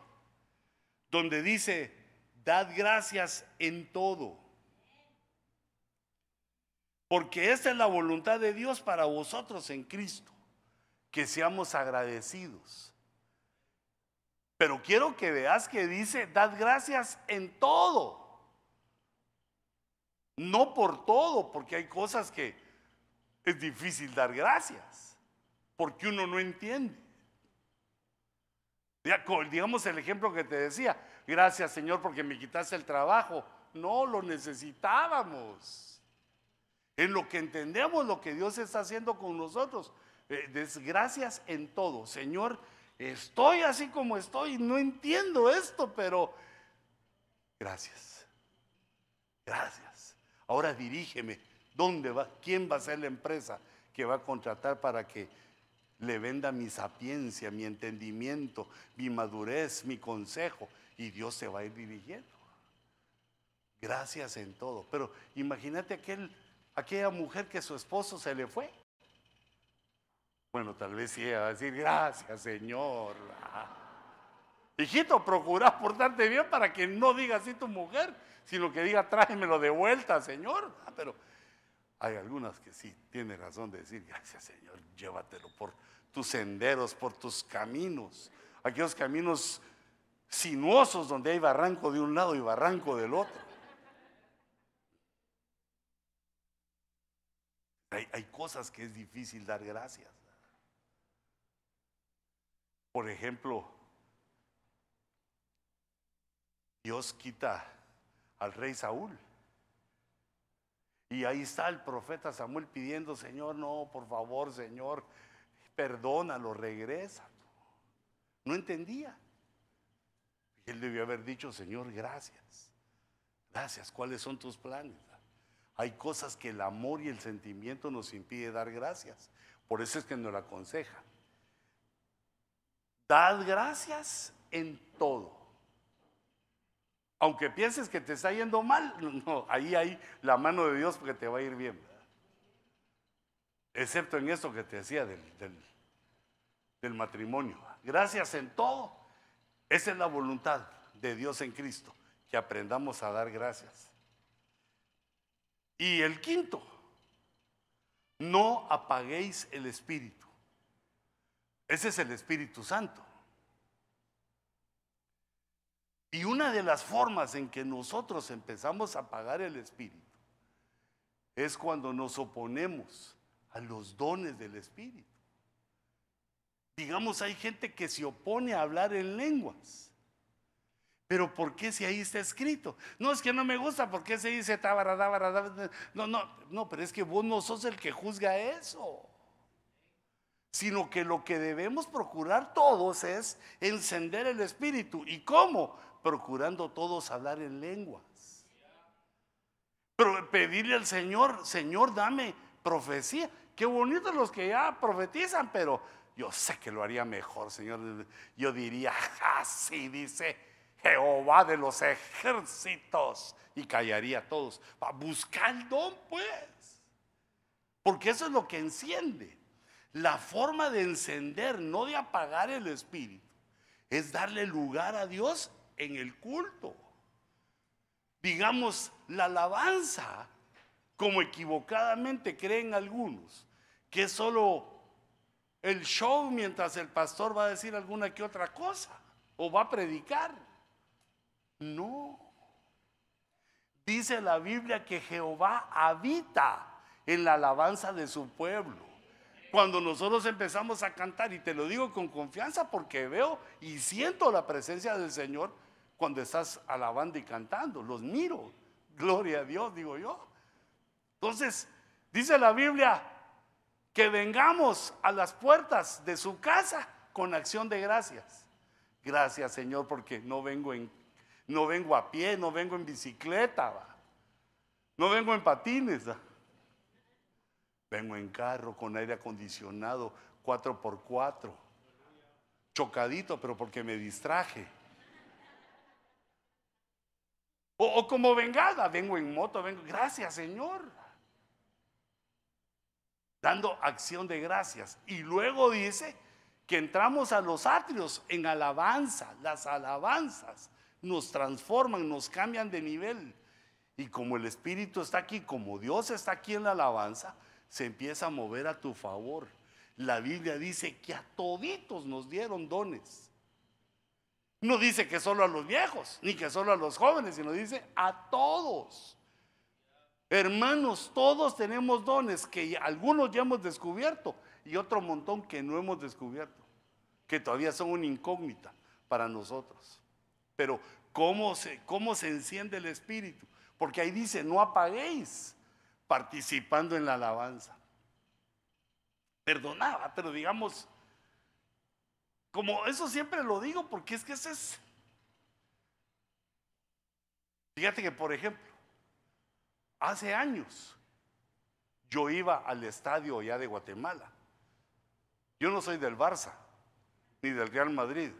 donde dice, dad gracias en todo porque esta es la voluntad de Dios para vosotros en Cristo, que seamos agradecidos. Pero quiero que veas que dice, dad gracias en todo. No por todo, porque hay cosas que es difícil dar gracias, porque uno no entiende. Digamos el ejemplo que te decía, gracias Señor porque me quitaste el trabajo. No, lo necesitábamos en lo que entendemos lo que Dios está haciendo con nosotros. Eh, desgracias en todo. Señor, estoy así como estoy, no entiendo esto, pero gracias. Gracias. Ahora dirígeme, ¿dónde va? ¿Quién va a ser la empresa que va a contratar para que le venda mi sapiencia, mi entendimiento, mi madurez, mi consejo? Y Dios se va a ir dirigiendo. Gracias en todo. Pero imagínate aquel aquella mujer que su esposo se le fue. Bueno, tal vez sí va a decir, gracias Señor. Hijito, procura portarte bien para que no diga así tu mujer, sino que diga, tráemelo de vuelta, Señor. Ah, pero hay algunas que sí tienen razón de decir, gracias Señor, llévatelo por tus senderos, por tus caminos, aquellos caminos sinuosos donde hay barranco de un lado y barranco del otro. Hay, cosas que es difícil dar gracias. Por ejemplo, Dios quita al rey Saúl. Y ahí está el profeta Samuel pidiendo, Señor, no, por favor, Señor, perdónalo, regresa. No entendía. Él debió haber dicho, Señor, gracias. Gracias, ¿cuáles son tus planes? Hay cosas que el amor y el sentimiento nos impide dar gracias. Por eso es que nos lo aconseja. Dad gracias en todo. Aunque pienses que te está yendo mal, no, ahí hay la mano de Dios porque te va a ir bien. Excepto en esto que te decía del, del matrimonio. Gracias en todo. Esa es la voluntad de Dios en Cristo, que aprendamos a dar gracias. Y el quinto, no apaguéis el Espíritu. Ese es el Espíritu Santo. Y una de las formas en que nosotros empezamos a apagar el Espíritu es cuando nos oponemos a los dones del Espíritu. Digamos, hay gente que se opone a hablar en lenguas. Pero ¿por qué si ahí está escrito? No, es que no me gusta, ¿por qué se dice No, no, no, pero es que vos no sos el que juzga eso. Sino que lo que debemos procurar todos es encender el espíritu. ¿Y cómo? Procurando todos hablar en lenguas. Pero pedirle al Señor, Señor, dame profecía. Qué bonitos los que ya profetizan, pero yo sé que lo haría mejor, Señor. Yo diría, así dice Jehová de los ejércitos. Y callaría a todos. Buscar el don, pues. Porque eso es lo que enciende. La forma de encender, no de apagar el espíritu, es darle lugar a Dios en el culto. Digamos, la alabanza, como equivocadamente creen algunos, que es solo el show mientras el pastor va a decir alguna que otra cosa o va a predicar. No. Dice la Biblia que Jehová habita en la alabanza de su pueblo. Cuando nosotros empezamos a cantar, y te lo digo con confianza porque veo y siento la presencia del Señor cuando estás alabando y cantando, los miro. Gloria a Dios, digo yo. Entonces, dice la Biblia que vengamos a las puertas de su casa con acción de gracias. Gracias, Señor, porque no vengo en no vengo a pie, no vengo en bicicleta, no vengo en patines. Vengo en carro con aire acondicionado 4x4. Chocadito, pero porque me distraje. O, o como vengada, vengo en moto, vengo. Gracias, Señor dando acción de gracias. Y luego dice que entramos a los atrios en alabanza. Las alabanzas nos transforman, nos cambian de nivel. Y como el Espíritu está aquí, como Dios está aquí en la alabanza, se empieza a mover a tu favor. La Biblia dice que a toditos nos dieron dones. No dice que solo a los viejos, ni que solo a los jóvenes, sino dice a todos. Hermanos, todos tenemos dones que algunos ya hemos descubierto y otro montón que no hemos descubierto, que todavía son una incógnita para nosotros. Pero ¿cómo se, cómo se enciende el espíritu? Porque ahí dice, no apaguéis participando en la alabanza. Perdonaba, pero digamos, como eso siempre lo digo, porque es que ese es... Fíjate que, por ejemplo, Hace años yo iba al estadio ya de Guatemala. Yo no soy del Barça ni del Real Madrid.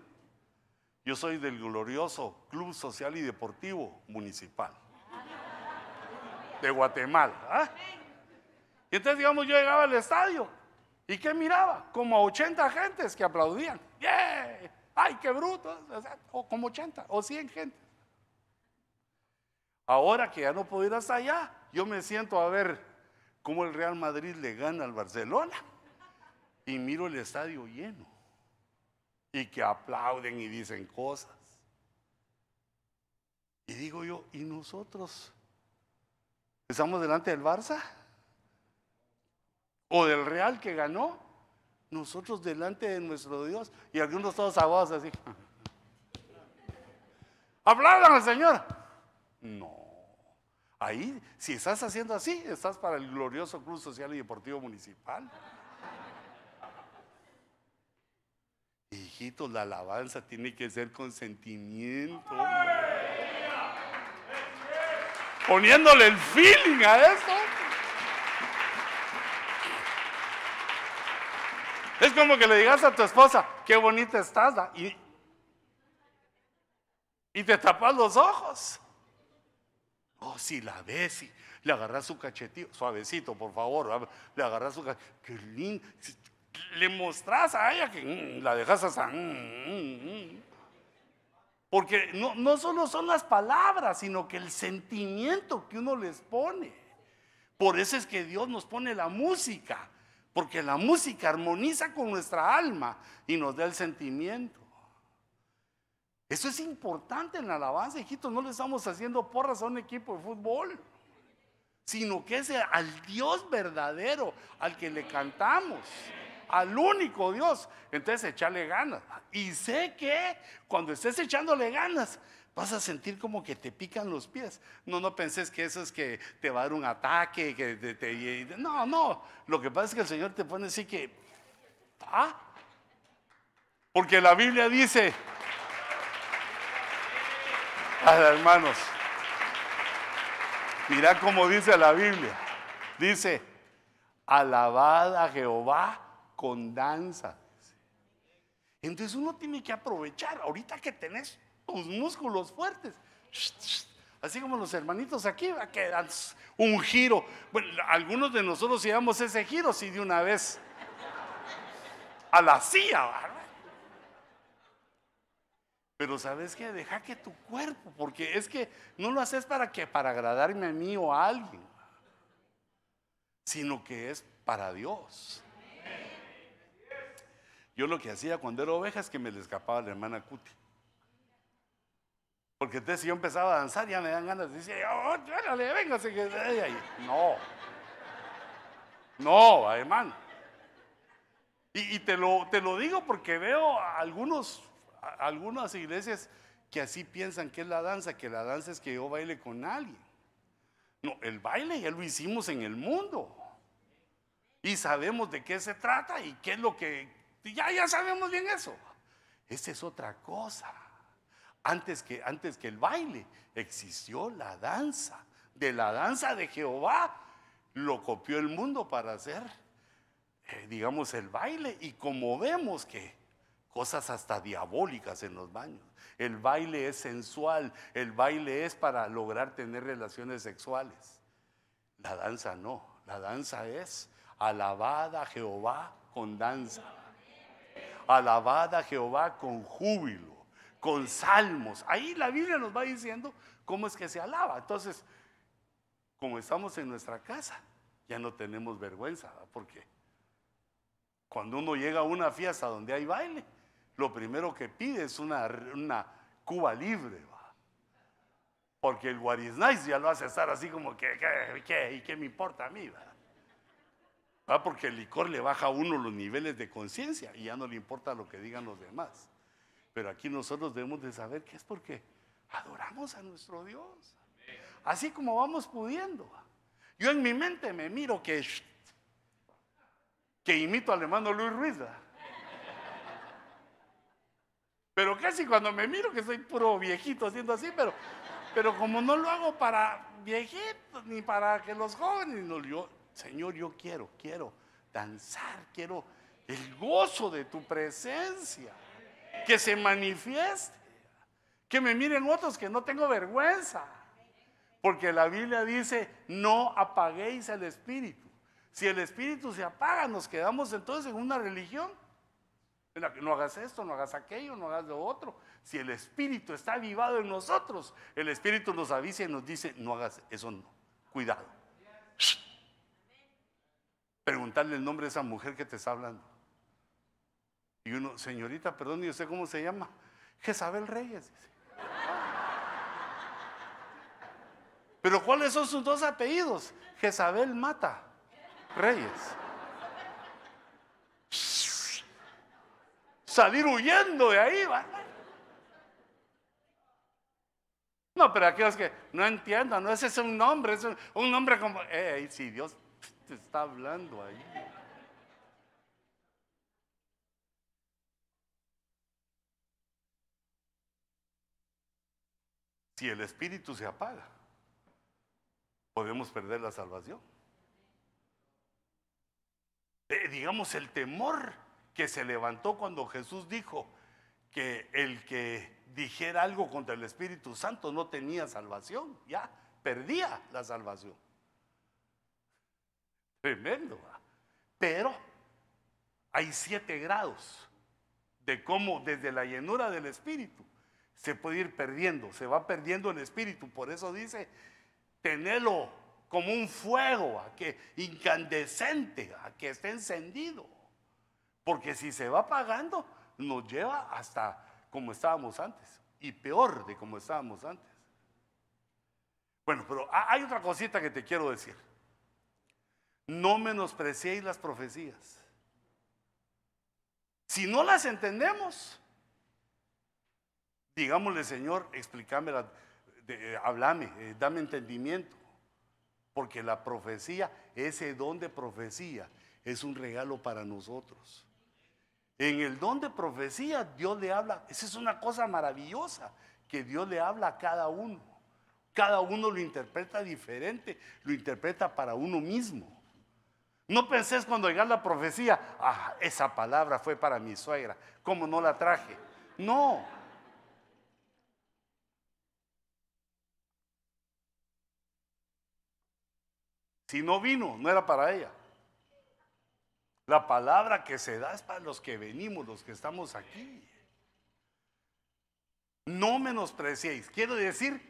Yo soy del glorioso Club Social y Deportivo Municipal de Guatemala. ¿ah? Y entonces, digamos, yo llegaba al estadio y ¿qué miraba? Como a 80 gentes que aplaudían. ¡Yeah! ¡Ay, qué bruto! O como 80 o 100 gente. Ahora que ya no puedo ir hasta allá, yo me siento a ver cómo el Real Madrid le gana al Barcelona y miro el estadio lleno y que aplauden y dicen cosas. Y digo yo, ¿y nosotros? ¿Estamos delante del Barça? ¿O del Real que ganó? Nosotros delante de nuestro Dios y algunos todos aguados así. Aplaudan al Señor. No. Ahí, si estás haciendo así, estás para el glorioso Club Social y Deportivo Municipal. Hijitos, la alabanza tiene que ser con sentimiento. Poniéndole el feeling a eso. Es como que le digas a tu esposa, qué bonita estás, y, y te tapas los ojos. Oh, si la ves, y le agarras su cachetío, suavecito, por favor, le agarras su cachetío, qué lindo. Le mostrás a ella que mm, la dejas hasta. Mm, mm, Porque no, no solo son las palabras, sino que el sentimiento que uno les pone. Por eso es que Dios nos pone la música, porque la música armoniza con nuestra alma y nos da el sentimiento. Eso es importante en la alabanza, hijitos. No le estamos haciendo porras a un equipo de fútbol, sino que es al Dios verdadero al que le cantamos, al único Dios. Entonces, echarle ganas. Y sé que cuando estés echándole ganas, vas a sentir como que te pican los pies. No, no penses que eso es que te va a dar un ataque, que te, no, no. Lo que pasa es que el Señor te pone así que, ¿ah? Porque la Biblia dice, hermanos, mira cómo dice la Biblia. Dice, alabad a Jehová con danza. Entonces uno tiene que aprovechar, ahorita que tenés tus músculos fuertes, así como los hermanitos aquí, va a quedar un giro. Bueno, algunos de nosotros llevamos ese giro, sí, de una vez a la silla, ¿verdad? Pero sabes que deja que tu cuerpo, porque es que no lo haces para que para agradarme a mí o a alguien, sino que es para Dios. Yo lo que hacía cuando era oveja es que me le escapaba la hermana Cuti. Porque entonces si yo empezaba a danzar ya me dan ganas de decir, oh, venga, que No. No, hermano. Y, y, te, lo, te lo digo porque veo a algunos algunas iglesias que así piensan que es la danza, que la danza es que yo baile con alguien. No, el baile ya lo hicimos en el mundo. Y sabemos de qué se trata y qué es lo que... Ya, ya sabemos bien eso. Esa es otra cosa. Antes que, antes que el baile existió la danza. De la danza de Jehová lo copió el mundo para hacer, eh, digamos, el baile. Y como vemos que cosas hasta diabólicas en los baños. El baile es sensual, el baile es para lograr tener relaciones sexuales. La danza no, la danza es alabada Jehová con danza. Alabada Jehová con júbilo, con salmos. Ahí la Biblia nos va diciendo cómo es que se alaba. Entonces, como estamos en nuestra casa, ya no tenemos vergüenza, porque cuando uno llega a una fiesta donde hay baile, lo primero que pide es una, una Cuba libre, ¿va? porque el Nice ya lo hace estar así como que, ¿qué, y qué me importa a mí? ¿va? Porque el licor le baja a uno los niveles de conciencia y ya no le importa lo que digan los demás. Pero aquí nosotros debemos de saber que es porque adoramos a nuestro Dios. Así como vamos pudiendo. Yo en mi mente me miro que, que imito al hermano Luis Ruiz. Pero casi cuando me miro que soy puro viejito haciendo así, pero, pero como no lo hago para viejitos ni para que los jóvenes, Señor, yo quiero, quiero danzar, quiero el gozo de tu presencia, que se manifieste, que me miren otros que no tengo vergüenza, porque la Biblia dice, no apaguéis el espíritu. Si el espíritu se apaga, nos quedamos entonces en una religión no hagas esto, no hagas aquello, no hagas lo otro. Si el Espíritu está avivado en nosotros, el Espíritu nos avisa y nos dice, no hagas eso, no. Cuidado. Preguntarle el nombre de esa mujer que te está hablando. Y uno, señorita, perdón, ¿y usted cómo se llama? Jezabel Reyes. Pero ¿cuáles son sus dos apellidos? Jezabel Mata Reyes. Salir huyendo de ahí. ¿va? No, pero aquellos que no entiendan, no ese es un nombre, es un, nombre como, eh, si Dios te está hablando ahí. Si el espíritu se apaga, podemos perder la salvación. Eh, digamos, el temor que se levantó cuando Jesús dijo que el que dijera algo contra el Espíritu Santo no tenía salvación, ya perdía la salvación. Tremendo. Pero hay siete grados de cómo desde la llenura del Espíritu se puede ir perdiendo, se va perdiendo el Espíritu. Por eso dice, tenelo como un fuego, a que incandescente, a que esté encendido. Porque si se va pagando, nos lleva hasta como estábamos antes. Y peor de como estábamos antes. Bueno, pero hay otra cosita que te quiero decir. No menospreciéis las profecías. Si no las entendemos, digámosle, Señor, explícame, háblame, eh, dame entendimiento. Porque la profecía, ese don de profecía, es un regalo para nosotros. En el don de profecía Dios le habla. Esa es una cosa maravillosa, que Dios le habla a cada uno. Cada uno lo interpreta diferente, lo interpreta para uno mismo. No pensés cuando llega la profecía, ah, esa palabra fue para mi suegra, ¿cómo no la traje? No. Si no vino, no era para ella. La palabra que se da es para los que venimos, los que estamos aquí. No menospreciéis. Quiero decir,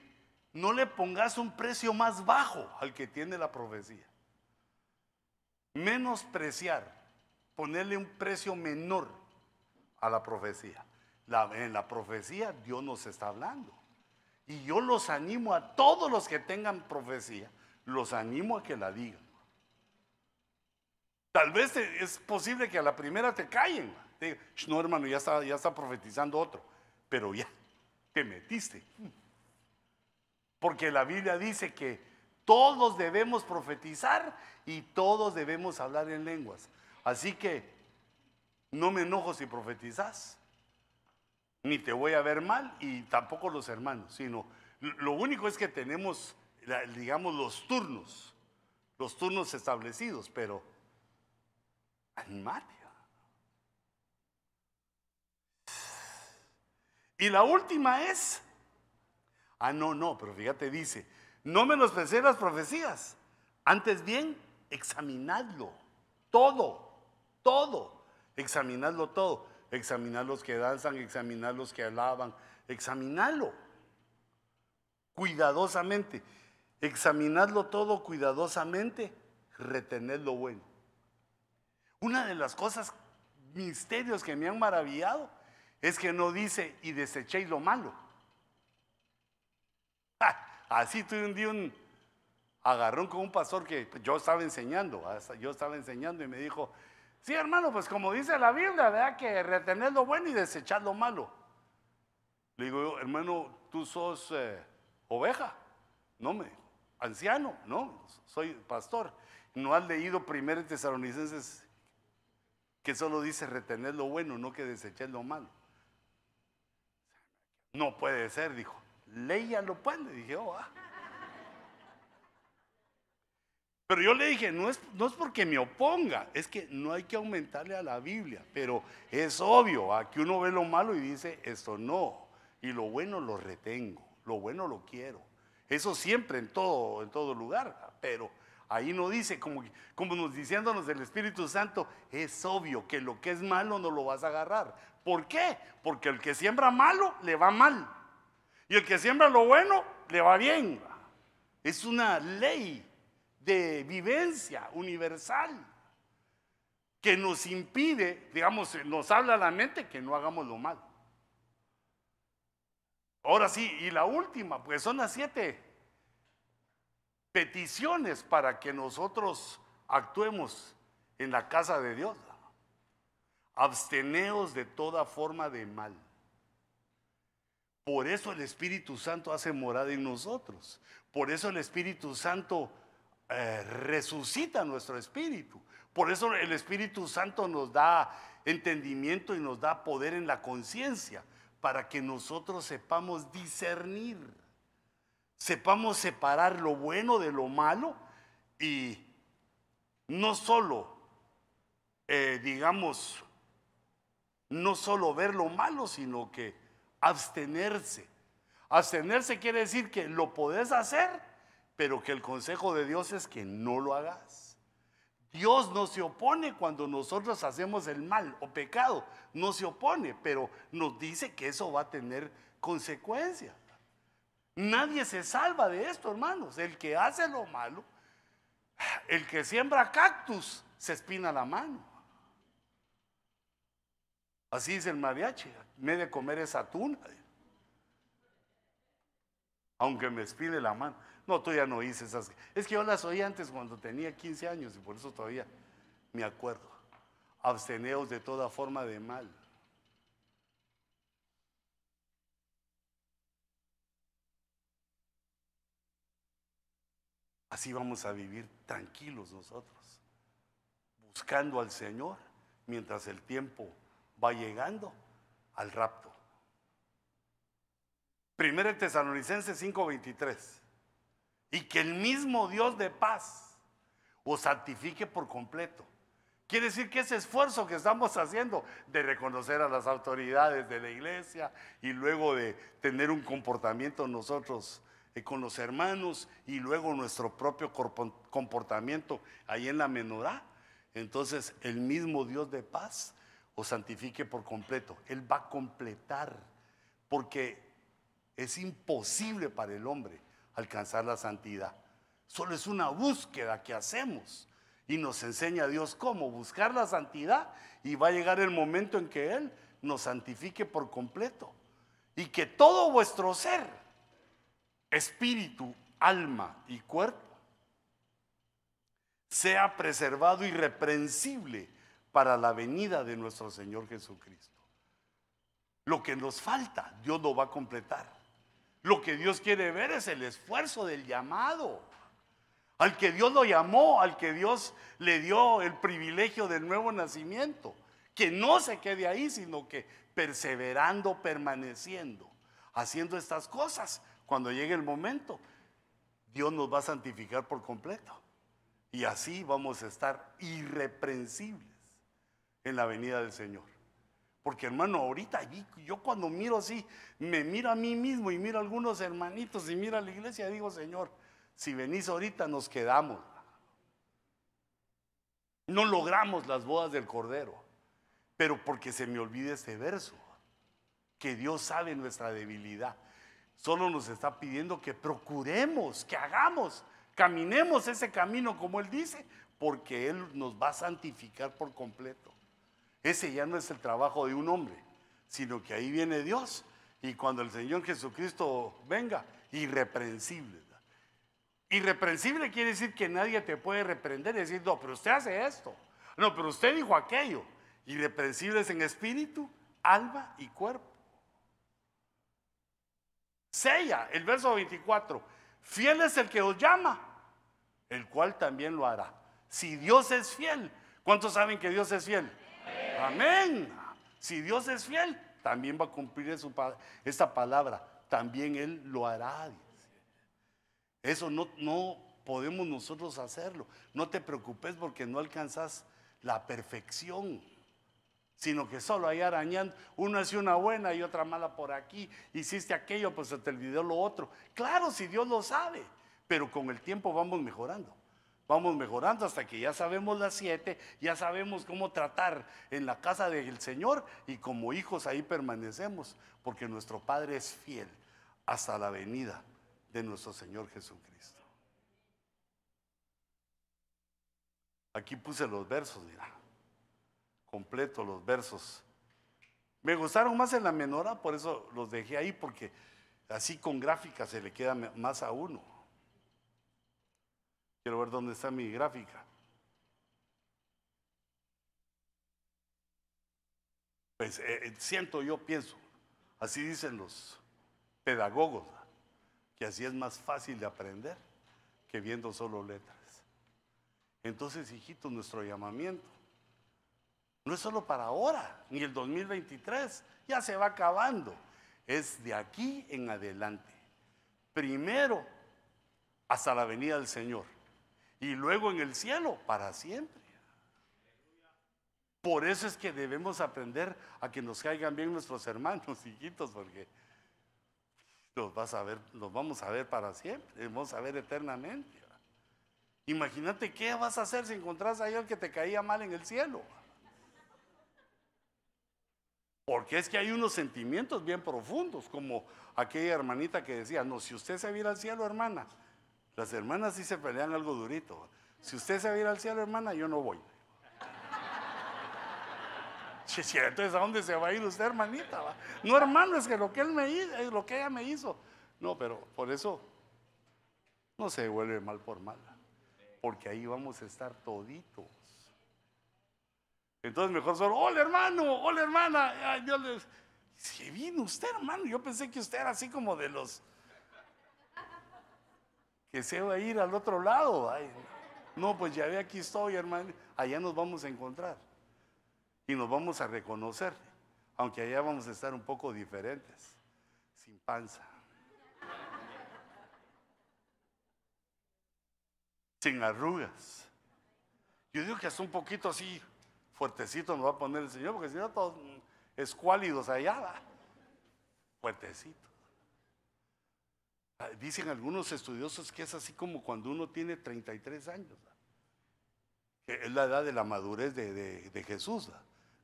no le pongas un precio más bajo al que tiene la profecía. Menospreciar, ponerle un precio menor a la profecía. en la profecía Dios nos está hablando. Y yo los animo a todos los que tengan profecía, los animo a que la digan. Tal vez es posible que a la primera te callen. no, hermano, ya está, ya está profetizando otro. Pero ya te metiste. Porque la Biblia dice que Todos debemos profetizar y todos debemos hablar en lenguas. Así que no me enojo si profetizas, ni te voy a ver mal y tampoco los hermanos, sino lo único es que tenemos, digamos, los turnos, los turnos establecidos, pero animate. Y la última es, ah, no, no, pero fíjate, dice, no menosprecié las profecías, antes bien, examinadlo, todo, todo, examinadlo todo, examinad los que danzan, examinad los que alaban, examinadlo cuidadosamente, examinadlo todo cuidadosamente, retened lo bueno. Una de las cosas, misterios que me han maravillado, es que no dice y desechéis lo malo. así tuve un día un agarrón con un pastor que yo estaba enseñando, yo estaba enseñando y me dijo, sí hermano, pues como dice la Biblia, ¿verdad? Que retener lo bueno y desechar lo malo. Le digo, hermano, tú sos eh, oveja, no me, anciano, no, soy pastor. No has leído primero Tesalonicenses que solo dice retener lo bueno, no que desechar lo malo. No puede ser, dijo. Léyalo pues, le dije, oh, ah. Pero yo le dije, no es, no es porque me oponga, es que no hay que aumentarle a la Biblia, pero es obvio, aquí uno ve lo malo y dice, esto no, y lo bueno lo retengo, lo bueno lo quiero. Eso siempre en todo, en todo lugar, pero ahí no dice, como, como nos diciéndonos del Espíritu Santo, es obvio que lo que es malo no lo vas a agarrar, ¿Por qué? Porque el que siembra malo le va mal. Y el que siembra lo bueno le va bien. Es una ley de vivencia universal que nos impide, digamos, nos habla la mente que no hagamos lo malo. Ahora sí, y la última, pues son las siete peticiones para que nosotros actuemos en la casa de Dios. Absteneos de toda forma de mal. Por eso el Espíritu Santo hace morada en nosotros. Por eso el Espíritu Santo eh, resucita nuestro espíritu. Por eso el Espíritu Santo nos da entendimiento y nos da poder en la conciencia para que nosotros sepamos discernir, sepamos separar lo bueno de lo malo y no solo, eh, digamos, no solo ver lo malo, sino que abstenerse. Abstenerse quiere decir que lo podés hacer, pero que el consejo de Dios es que no lo hagas. Dios no se opone cuando nosotros hacemos el mal o pecado, no se opone, pero nos dice que eso va a tener consecuencias. Nadie se salva de esto, hermanos. El que hace lo malo, el que siembra cactus, se espina la mano. Así dice el mariachi, me de comer esa tuna. Aunque me espine la mano. No, tú ya no hice esas. Es que yo las oí antes cuando tenía 15 años y por eso todavía me acuerdo. Absteneos de toda forma de mal. Así vamos a vivir tranquilos nosotros, buscando al Señor mientras el tiempo va llegando al rapto. Primero Tesalonicenses 5:23. Y que el mismo Dios de paz os santifique por completo. Quiere decir que ese esfuerzo que estamos haciendo de reconocer a las autoridades de la iglesia y luego de tener un comportamiento nosotros con los hermanos y luego nuestro propio comportamiento ahí en la menorá, entonces el mismo Dios de paz o santifique por completo. Él va a completar, porque es imposible para el hombre alcanzar la santidad. Solo es una búsqueda que hacemos y nos enseña Dios cómo buscar la santidad y va a llegar el momento en que Él nos santifique por completo y que todo vuestro ser, espíritu, alma y cuerpo, sea preservado irreprensible para la venida de nuestro Señor Jesucristo. Lo que nos falta, Dios lo va a completar. Lo que Dios quiere ver es el esfuerzo del llamado. al que Dios lo llamó, al que Dios le dio el privilegio del nuevo nacimiento, que no se quede ahí, sino que perseverando, permaneciendo, haciendo estas cosas, cuando llegue el momento, Dios nos va a santificar por completo. Y así vamos a estar irreprensibles en la venida del Señor. Porque hermano, ahorita yo cuando miro así, me miro a mí mismo y miro a algunos hermanitos y miro a la iglesia digo, Señor, si venís ahorita nos quedamos. No logramos las bodas del Cordero, pero porque se me olvide este verso, que Dios sabe nuestra debilidad. Solo nos está pidiendo que procuremos, que hagamos, caminemos ese camino como Él dice, porque Él nos va a santificar por completo. Ese ya no es el trabajo de un hombre, sino que ahí viene Dios. Y cuando el Señor Jesucristo venga, irreprensible. Irreprensible quiere decir que nadie te puede reprender y decir, no, pero usted hace esto. No, pero usted dijo aquello. Irreprensibles en espíritu, alma y cuerpo. Sella, el verso 24. Fiel es el que os llama, el cual también lo hará. Si Dios es fiel, ¿cuántos saben que Dios es fiel? Amén. Si Dios es fiel, también va a cumplir esta palabra. También Él lo hará. Eso no, no podemos nosotros hacerlo. No te preocupes porque no alcanzas la perfección, sino que solo hay arañando. Uno hace una buena y otra mala por aquí. Hiciste aquello, pues se te olvidó lo otro. Claro, si Dios lo sabe, pero con el tiempo vamos mejorando. Vamos mejorando hasta que ya sabemos las siete, ya sabemos cómo tratar en la casa del Señor y como hijos ahí permanecemos, porque nuestro Padre es fiel hasta la venida de nuestro Señor Jesucristo. Aquí puse los versos, mira, completo los versos. Me gustaron más en la menora, por eso los dejé ahí, porque así con gráfica se le queda más a uno. Quiero ver dónde está mi gráfica. Pues eh, eh, siento, yo pienso, así dicen los pedagogos, que así es más fácil de aprender que viendo solo letras. Entonces, hijitos, nuestro llamamiento no es solo para ahora, ni el 2023, ya se va acabando, es de aquí en adelante. Primero, hasta la venida del Señor y luego en el cielo para siempre. Por eso es que debemos aprender a que nos caigan bien nuestros hermanos, hijitos, porque los, vas a ver, los vamos a ver para siempre, vamos a ver eternamente. Imagínate qué vas a hacer si encontrás a alguien que te caía mal en el cielo. Porque es que hay unos sentimientos bien profundos, como aquella hermanita que decía, no, si usted se viera al cielo, hermana, las hermanas sí se pelean algo durito. Si usted se va a ir al cielo, hermana, yo no voy. Entonces, ¿a dónde se va a ir usted, hermanita? No, hermano, es que lo que él me hizo, es lo que ella me hizo. No, pero por eso no se vuelve mal por mal. Porque ahí vamos a estar toditos. Entonces, mejor solo, hola hermano, hola hermana. Ay, Dios les... Si vino usted, hermano, yo pensé que usted era así como de los que se va a ir al otro lado. no, pues ya ve, aquí estoy, hermano. Allá nos vamos a encontrar y nos vamos a reconocer, aunque allá vamos a estar un poco diferentes, sin panza. sin arrugas. Yo digo que es un poquito así fuertecito nos va a poner el Señor, porque si no todos escuálidos allá, fuertecito. Ah, dicen algunos estudiosos que es así como cuando uno tiene 33 años. es la edad de la madurez de, Jesús.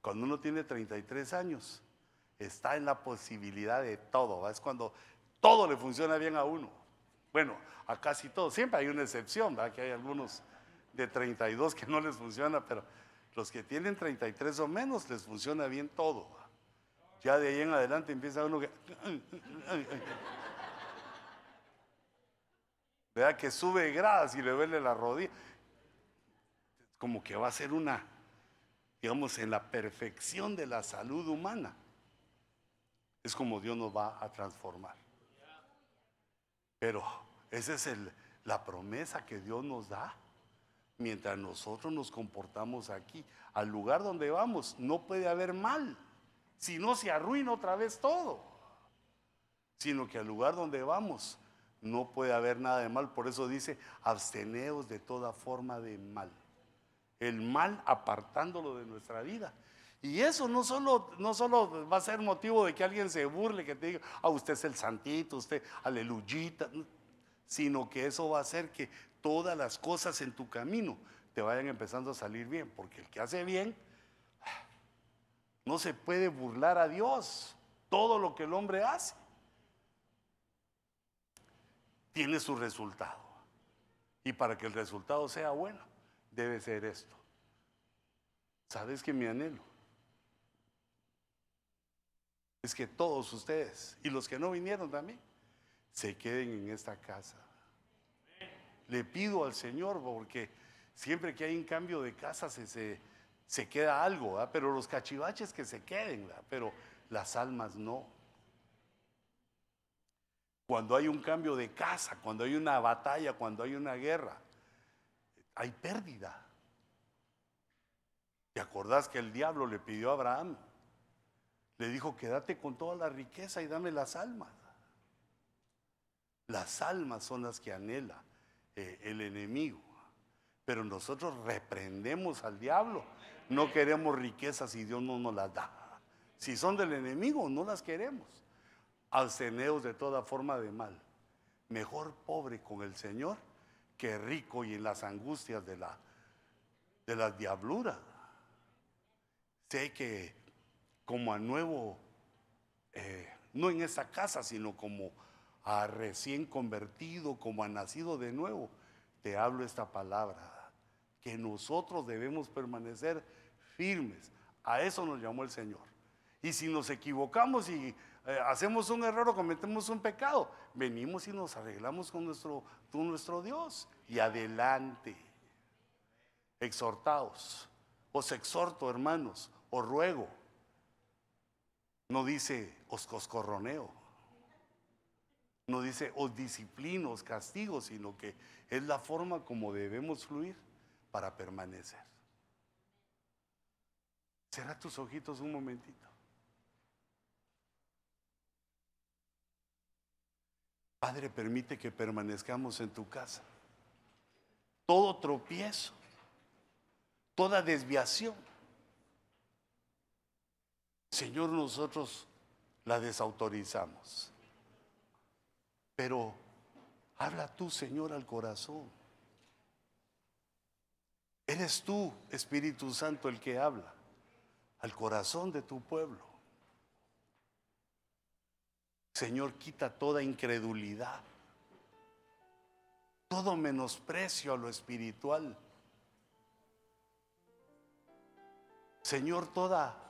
Cuando uno tiene 33 años, está en la posibilidad de todo. Es cuando todo le funciona bien a uno. Bueno, a casi todo. Siempre hay una excepción, que hay algunos de 32 que no les funciona, pero los que tienen 33 o menos les funciona bien todo. Ya de ahí en adelante empieza uno que... Vea que sube gradas y le duele la rodilla. Como que va a ser una, digamos, en la perfección de la salud humana. Es como Dios nos va a transformar. Pero ese es el la promesa que Dios nos da mientras nosotros nos comportamos aquí. Al lugar donde vamos no puede haber mal, si no se arruina otra vez todo. Sino que al lugar donde vamos no puede haber nada de mal. Por eso dice, absteneos de toda forma de mal. El mal apartándolo de nuestra vida. Y eso no solo, no solo va a ser motivo de que alguien se burle, que te diga, ah, usted es el santito, usted, aleluyita, sino que eso va a hacer que todas las cosas en tu camino te vayan empezando a salir bien, porque el que hace bien no se puede burlar a Dios. Todo lo que el hombre hace tiene su resultado. Y para que el resultado sea bueno, debe ser esto. ¿Sabes que mi anhelo? Es que todos ustedes y los que no vinieron también se queden en esta casa. Le pido al Señor porque siempre que hay un cambio de casa se, se, queda algo, pero los cachivaches que se queden, pero las almas no. Cuando hay un cambio de casa, cuando hay una batalla, cuando hay una guerra, hay pérdida. ¿Te acordás que el diablo le pidió a Abraham? Le dijo, quédate con toda la riqueza y dame las almas. Las almas son las que anhela eh, el enemigo. Pero nosotros reprendemos al diablo. No queremos riquezas si Dios no nos las da. Si son del enemigo, no las queremos. Alceneos de toda forma de mal. Mejor pobre con el Señor que rico y en las angustias de la, de las diabluras. Sé que como a nuevo, eh, no en esa casa, sino como a recién convertido, como a nacido de nuevo, te hablo esta palabra, que nosotros debemos permanecer firmes. A eso nos llamó el Señor. Y si nos equivocamos y eh, hacemos un error o cometemos un pecado, venimos y nos arreglamos con nuestro, con nuestro Dios. Y adelante, exhortaos. Os exhorto, hermanos, os ruego no dice os coscorroneo. No dice os disciplino, os castigo, sino que es la forma como debemos fluir para permanecer. Cierra tus ojitos un momentito. Padre, permite que permanezcamos en tu casa. Todo tropiezo, toda desviación Señor, nosotros la desautorizamos. Pero habla tú, Señor, al corazón. Eres tú, Espíritu Santo, el que habla al corazón de tu pueblo. Señor, quita toda incredulidad, todo menosprecio a lo espiritual. Señor, toda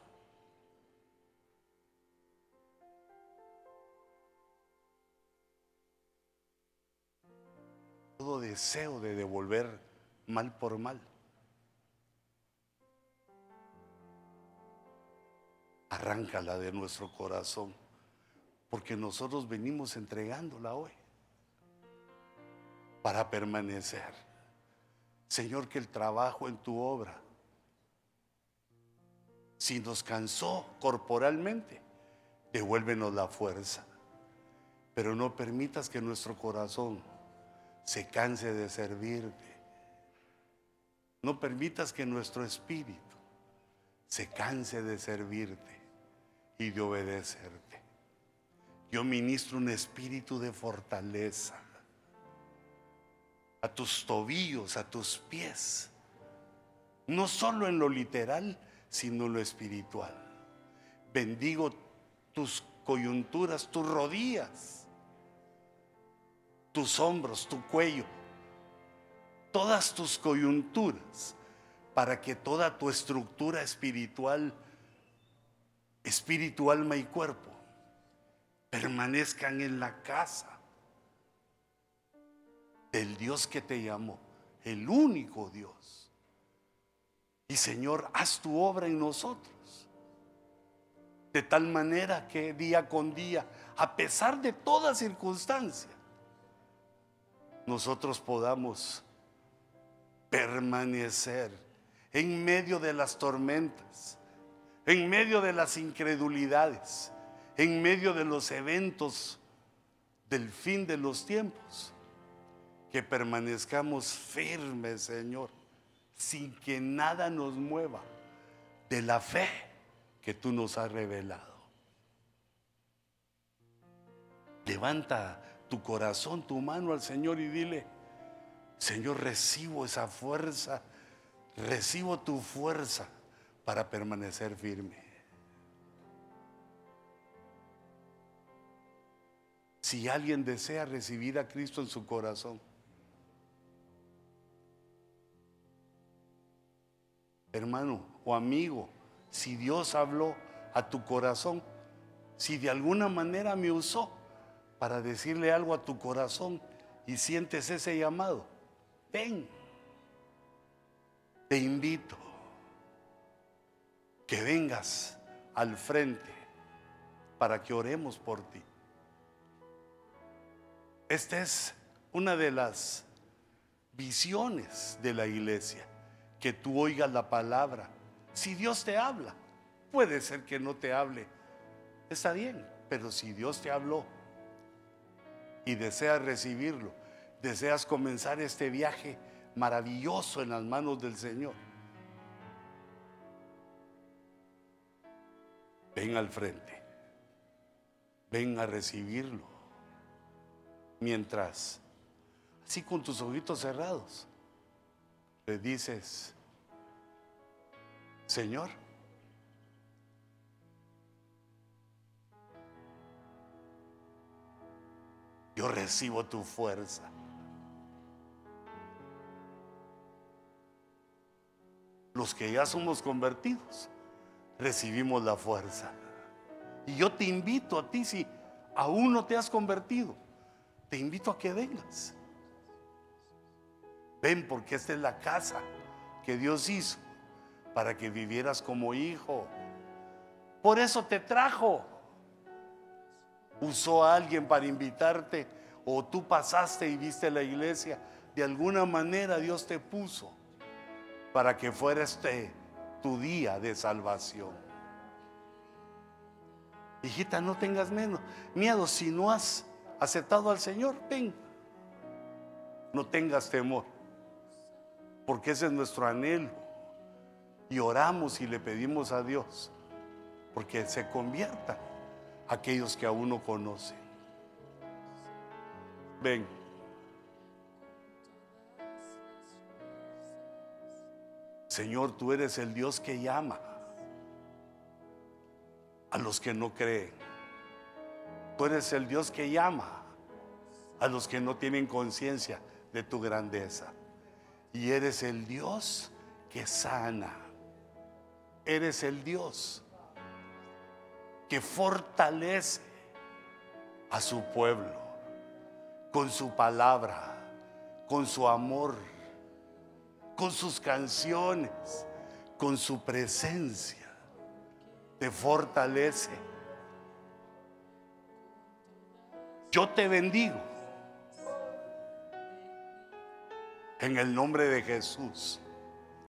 todo deseo de devolver mal por mal. Arráncala de nuestro corazón, porque nosotros venimos entregándola hoy para permanecer. Señor, que el trabajo en tu obra, si nos cansó corporalmente, devuélvenos la fuerza, pero no permitas que nuestro corazón se canse de servirte. No permitas que nuestro espíritu se canse de servirte y de obedecerte. Yo ministro un espíritu de fortaleza a tus tobillos, a tus pies, no solo en lo literal, sino en lo espiritual. Bendigo tus coyunturas, tus rodillas tus hombros, tu cuello, todas tus coyunturas, para que toda tu estructura espiritual, espíritu, alma y cuerpo, permanezcan en la casa del Dios que te llamó, el único Dios. Y Señor, haz tu obra en nosotros. De tal manera que día con día, a pesar de toda circunstancia, nosotros podamos permanecer en medio de las tormentas, en medio de las incredulidades, en medio de los eventos del fin de los tiempos. Que permanezcamos firmes, Señor, sin que nada nos mueva de la fe que tú nos has revelado. Levanta tu corazón, tu mano al Señor y dile, Señor, recibo esa fuerza, recibo tu fuerza para permanecer firme. Si alguien desea recibir a Cristo en su corazón, hermano o amigo, si Dios habló a tu corazón, si de alguna manera me usó, para decirle algo a tu corazón y sientes ese llamado, ven, te invito que vengas al frente para que oremos por ti. Esta es una de las visiones de la iglesia, que tú oigas la palabra. Si Dios te habla, puede ser que no te hable, está bien, pero si Dios te habló, y deseas recibirlo, deseas comenzar este viaje maravilloso en las manos del Señor, ven al frente, ven a recibirlo. Mientras, así con tus ojitos cerrados, le dices, Señor, yo recibo tu fuerza. Los que ya somos convertidos, recibimos la fuerza. Y yo te invito a ti, si aún no te has convertido, te invito a que vengas. Ven porque esta es la casa que Dios hizo para que vivieras como hijo. Por eso te trajo usó a alguien para invitarte o tú pasaste y viste la iglesia, de alguna manera Dios te puso para que fuera este tu día de salvación. Hijita, no tengas menos miedo si no has aceptado al Señor, ven. No tengas temor, porque ese es nuestro anhelo. Y oramos y le pedimos a Dios porque se convierta aquellos que aún no conocen. Ven. Señor, tú eres el Dios que llama a los que no creen. Tú eres el Dios que llama a los que no tienen conciencia de tu grandeza. Y eres el Dios que sana. Eres el Dios que fortalece a su pueblo con su palabra, con su amor, con sus canciones, con su presencia. Te fortalece. Yo te bendigo en el nombre de Jesús.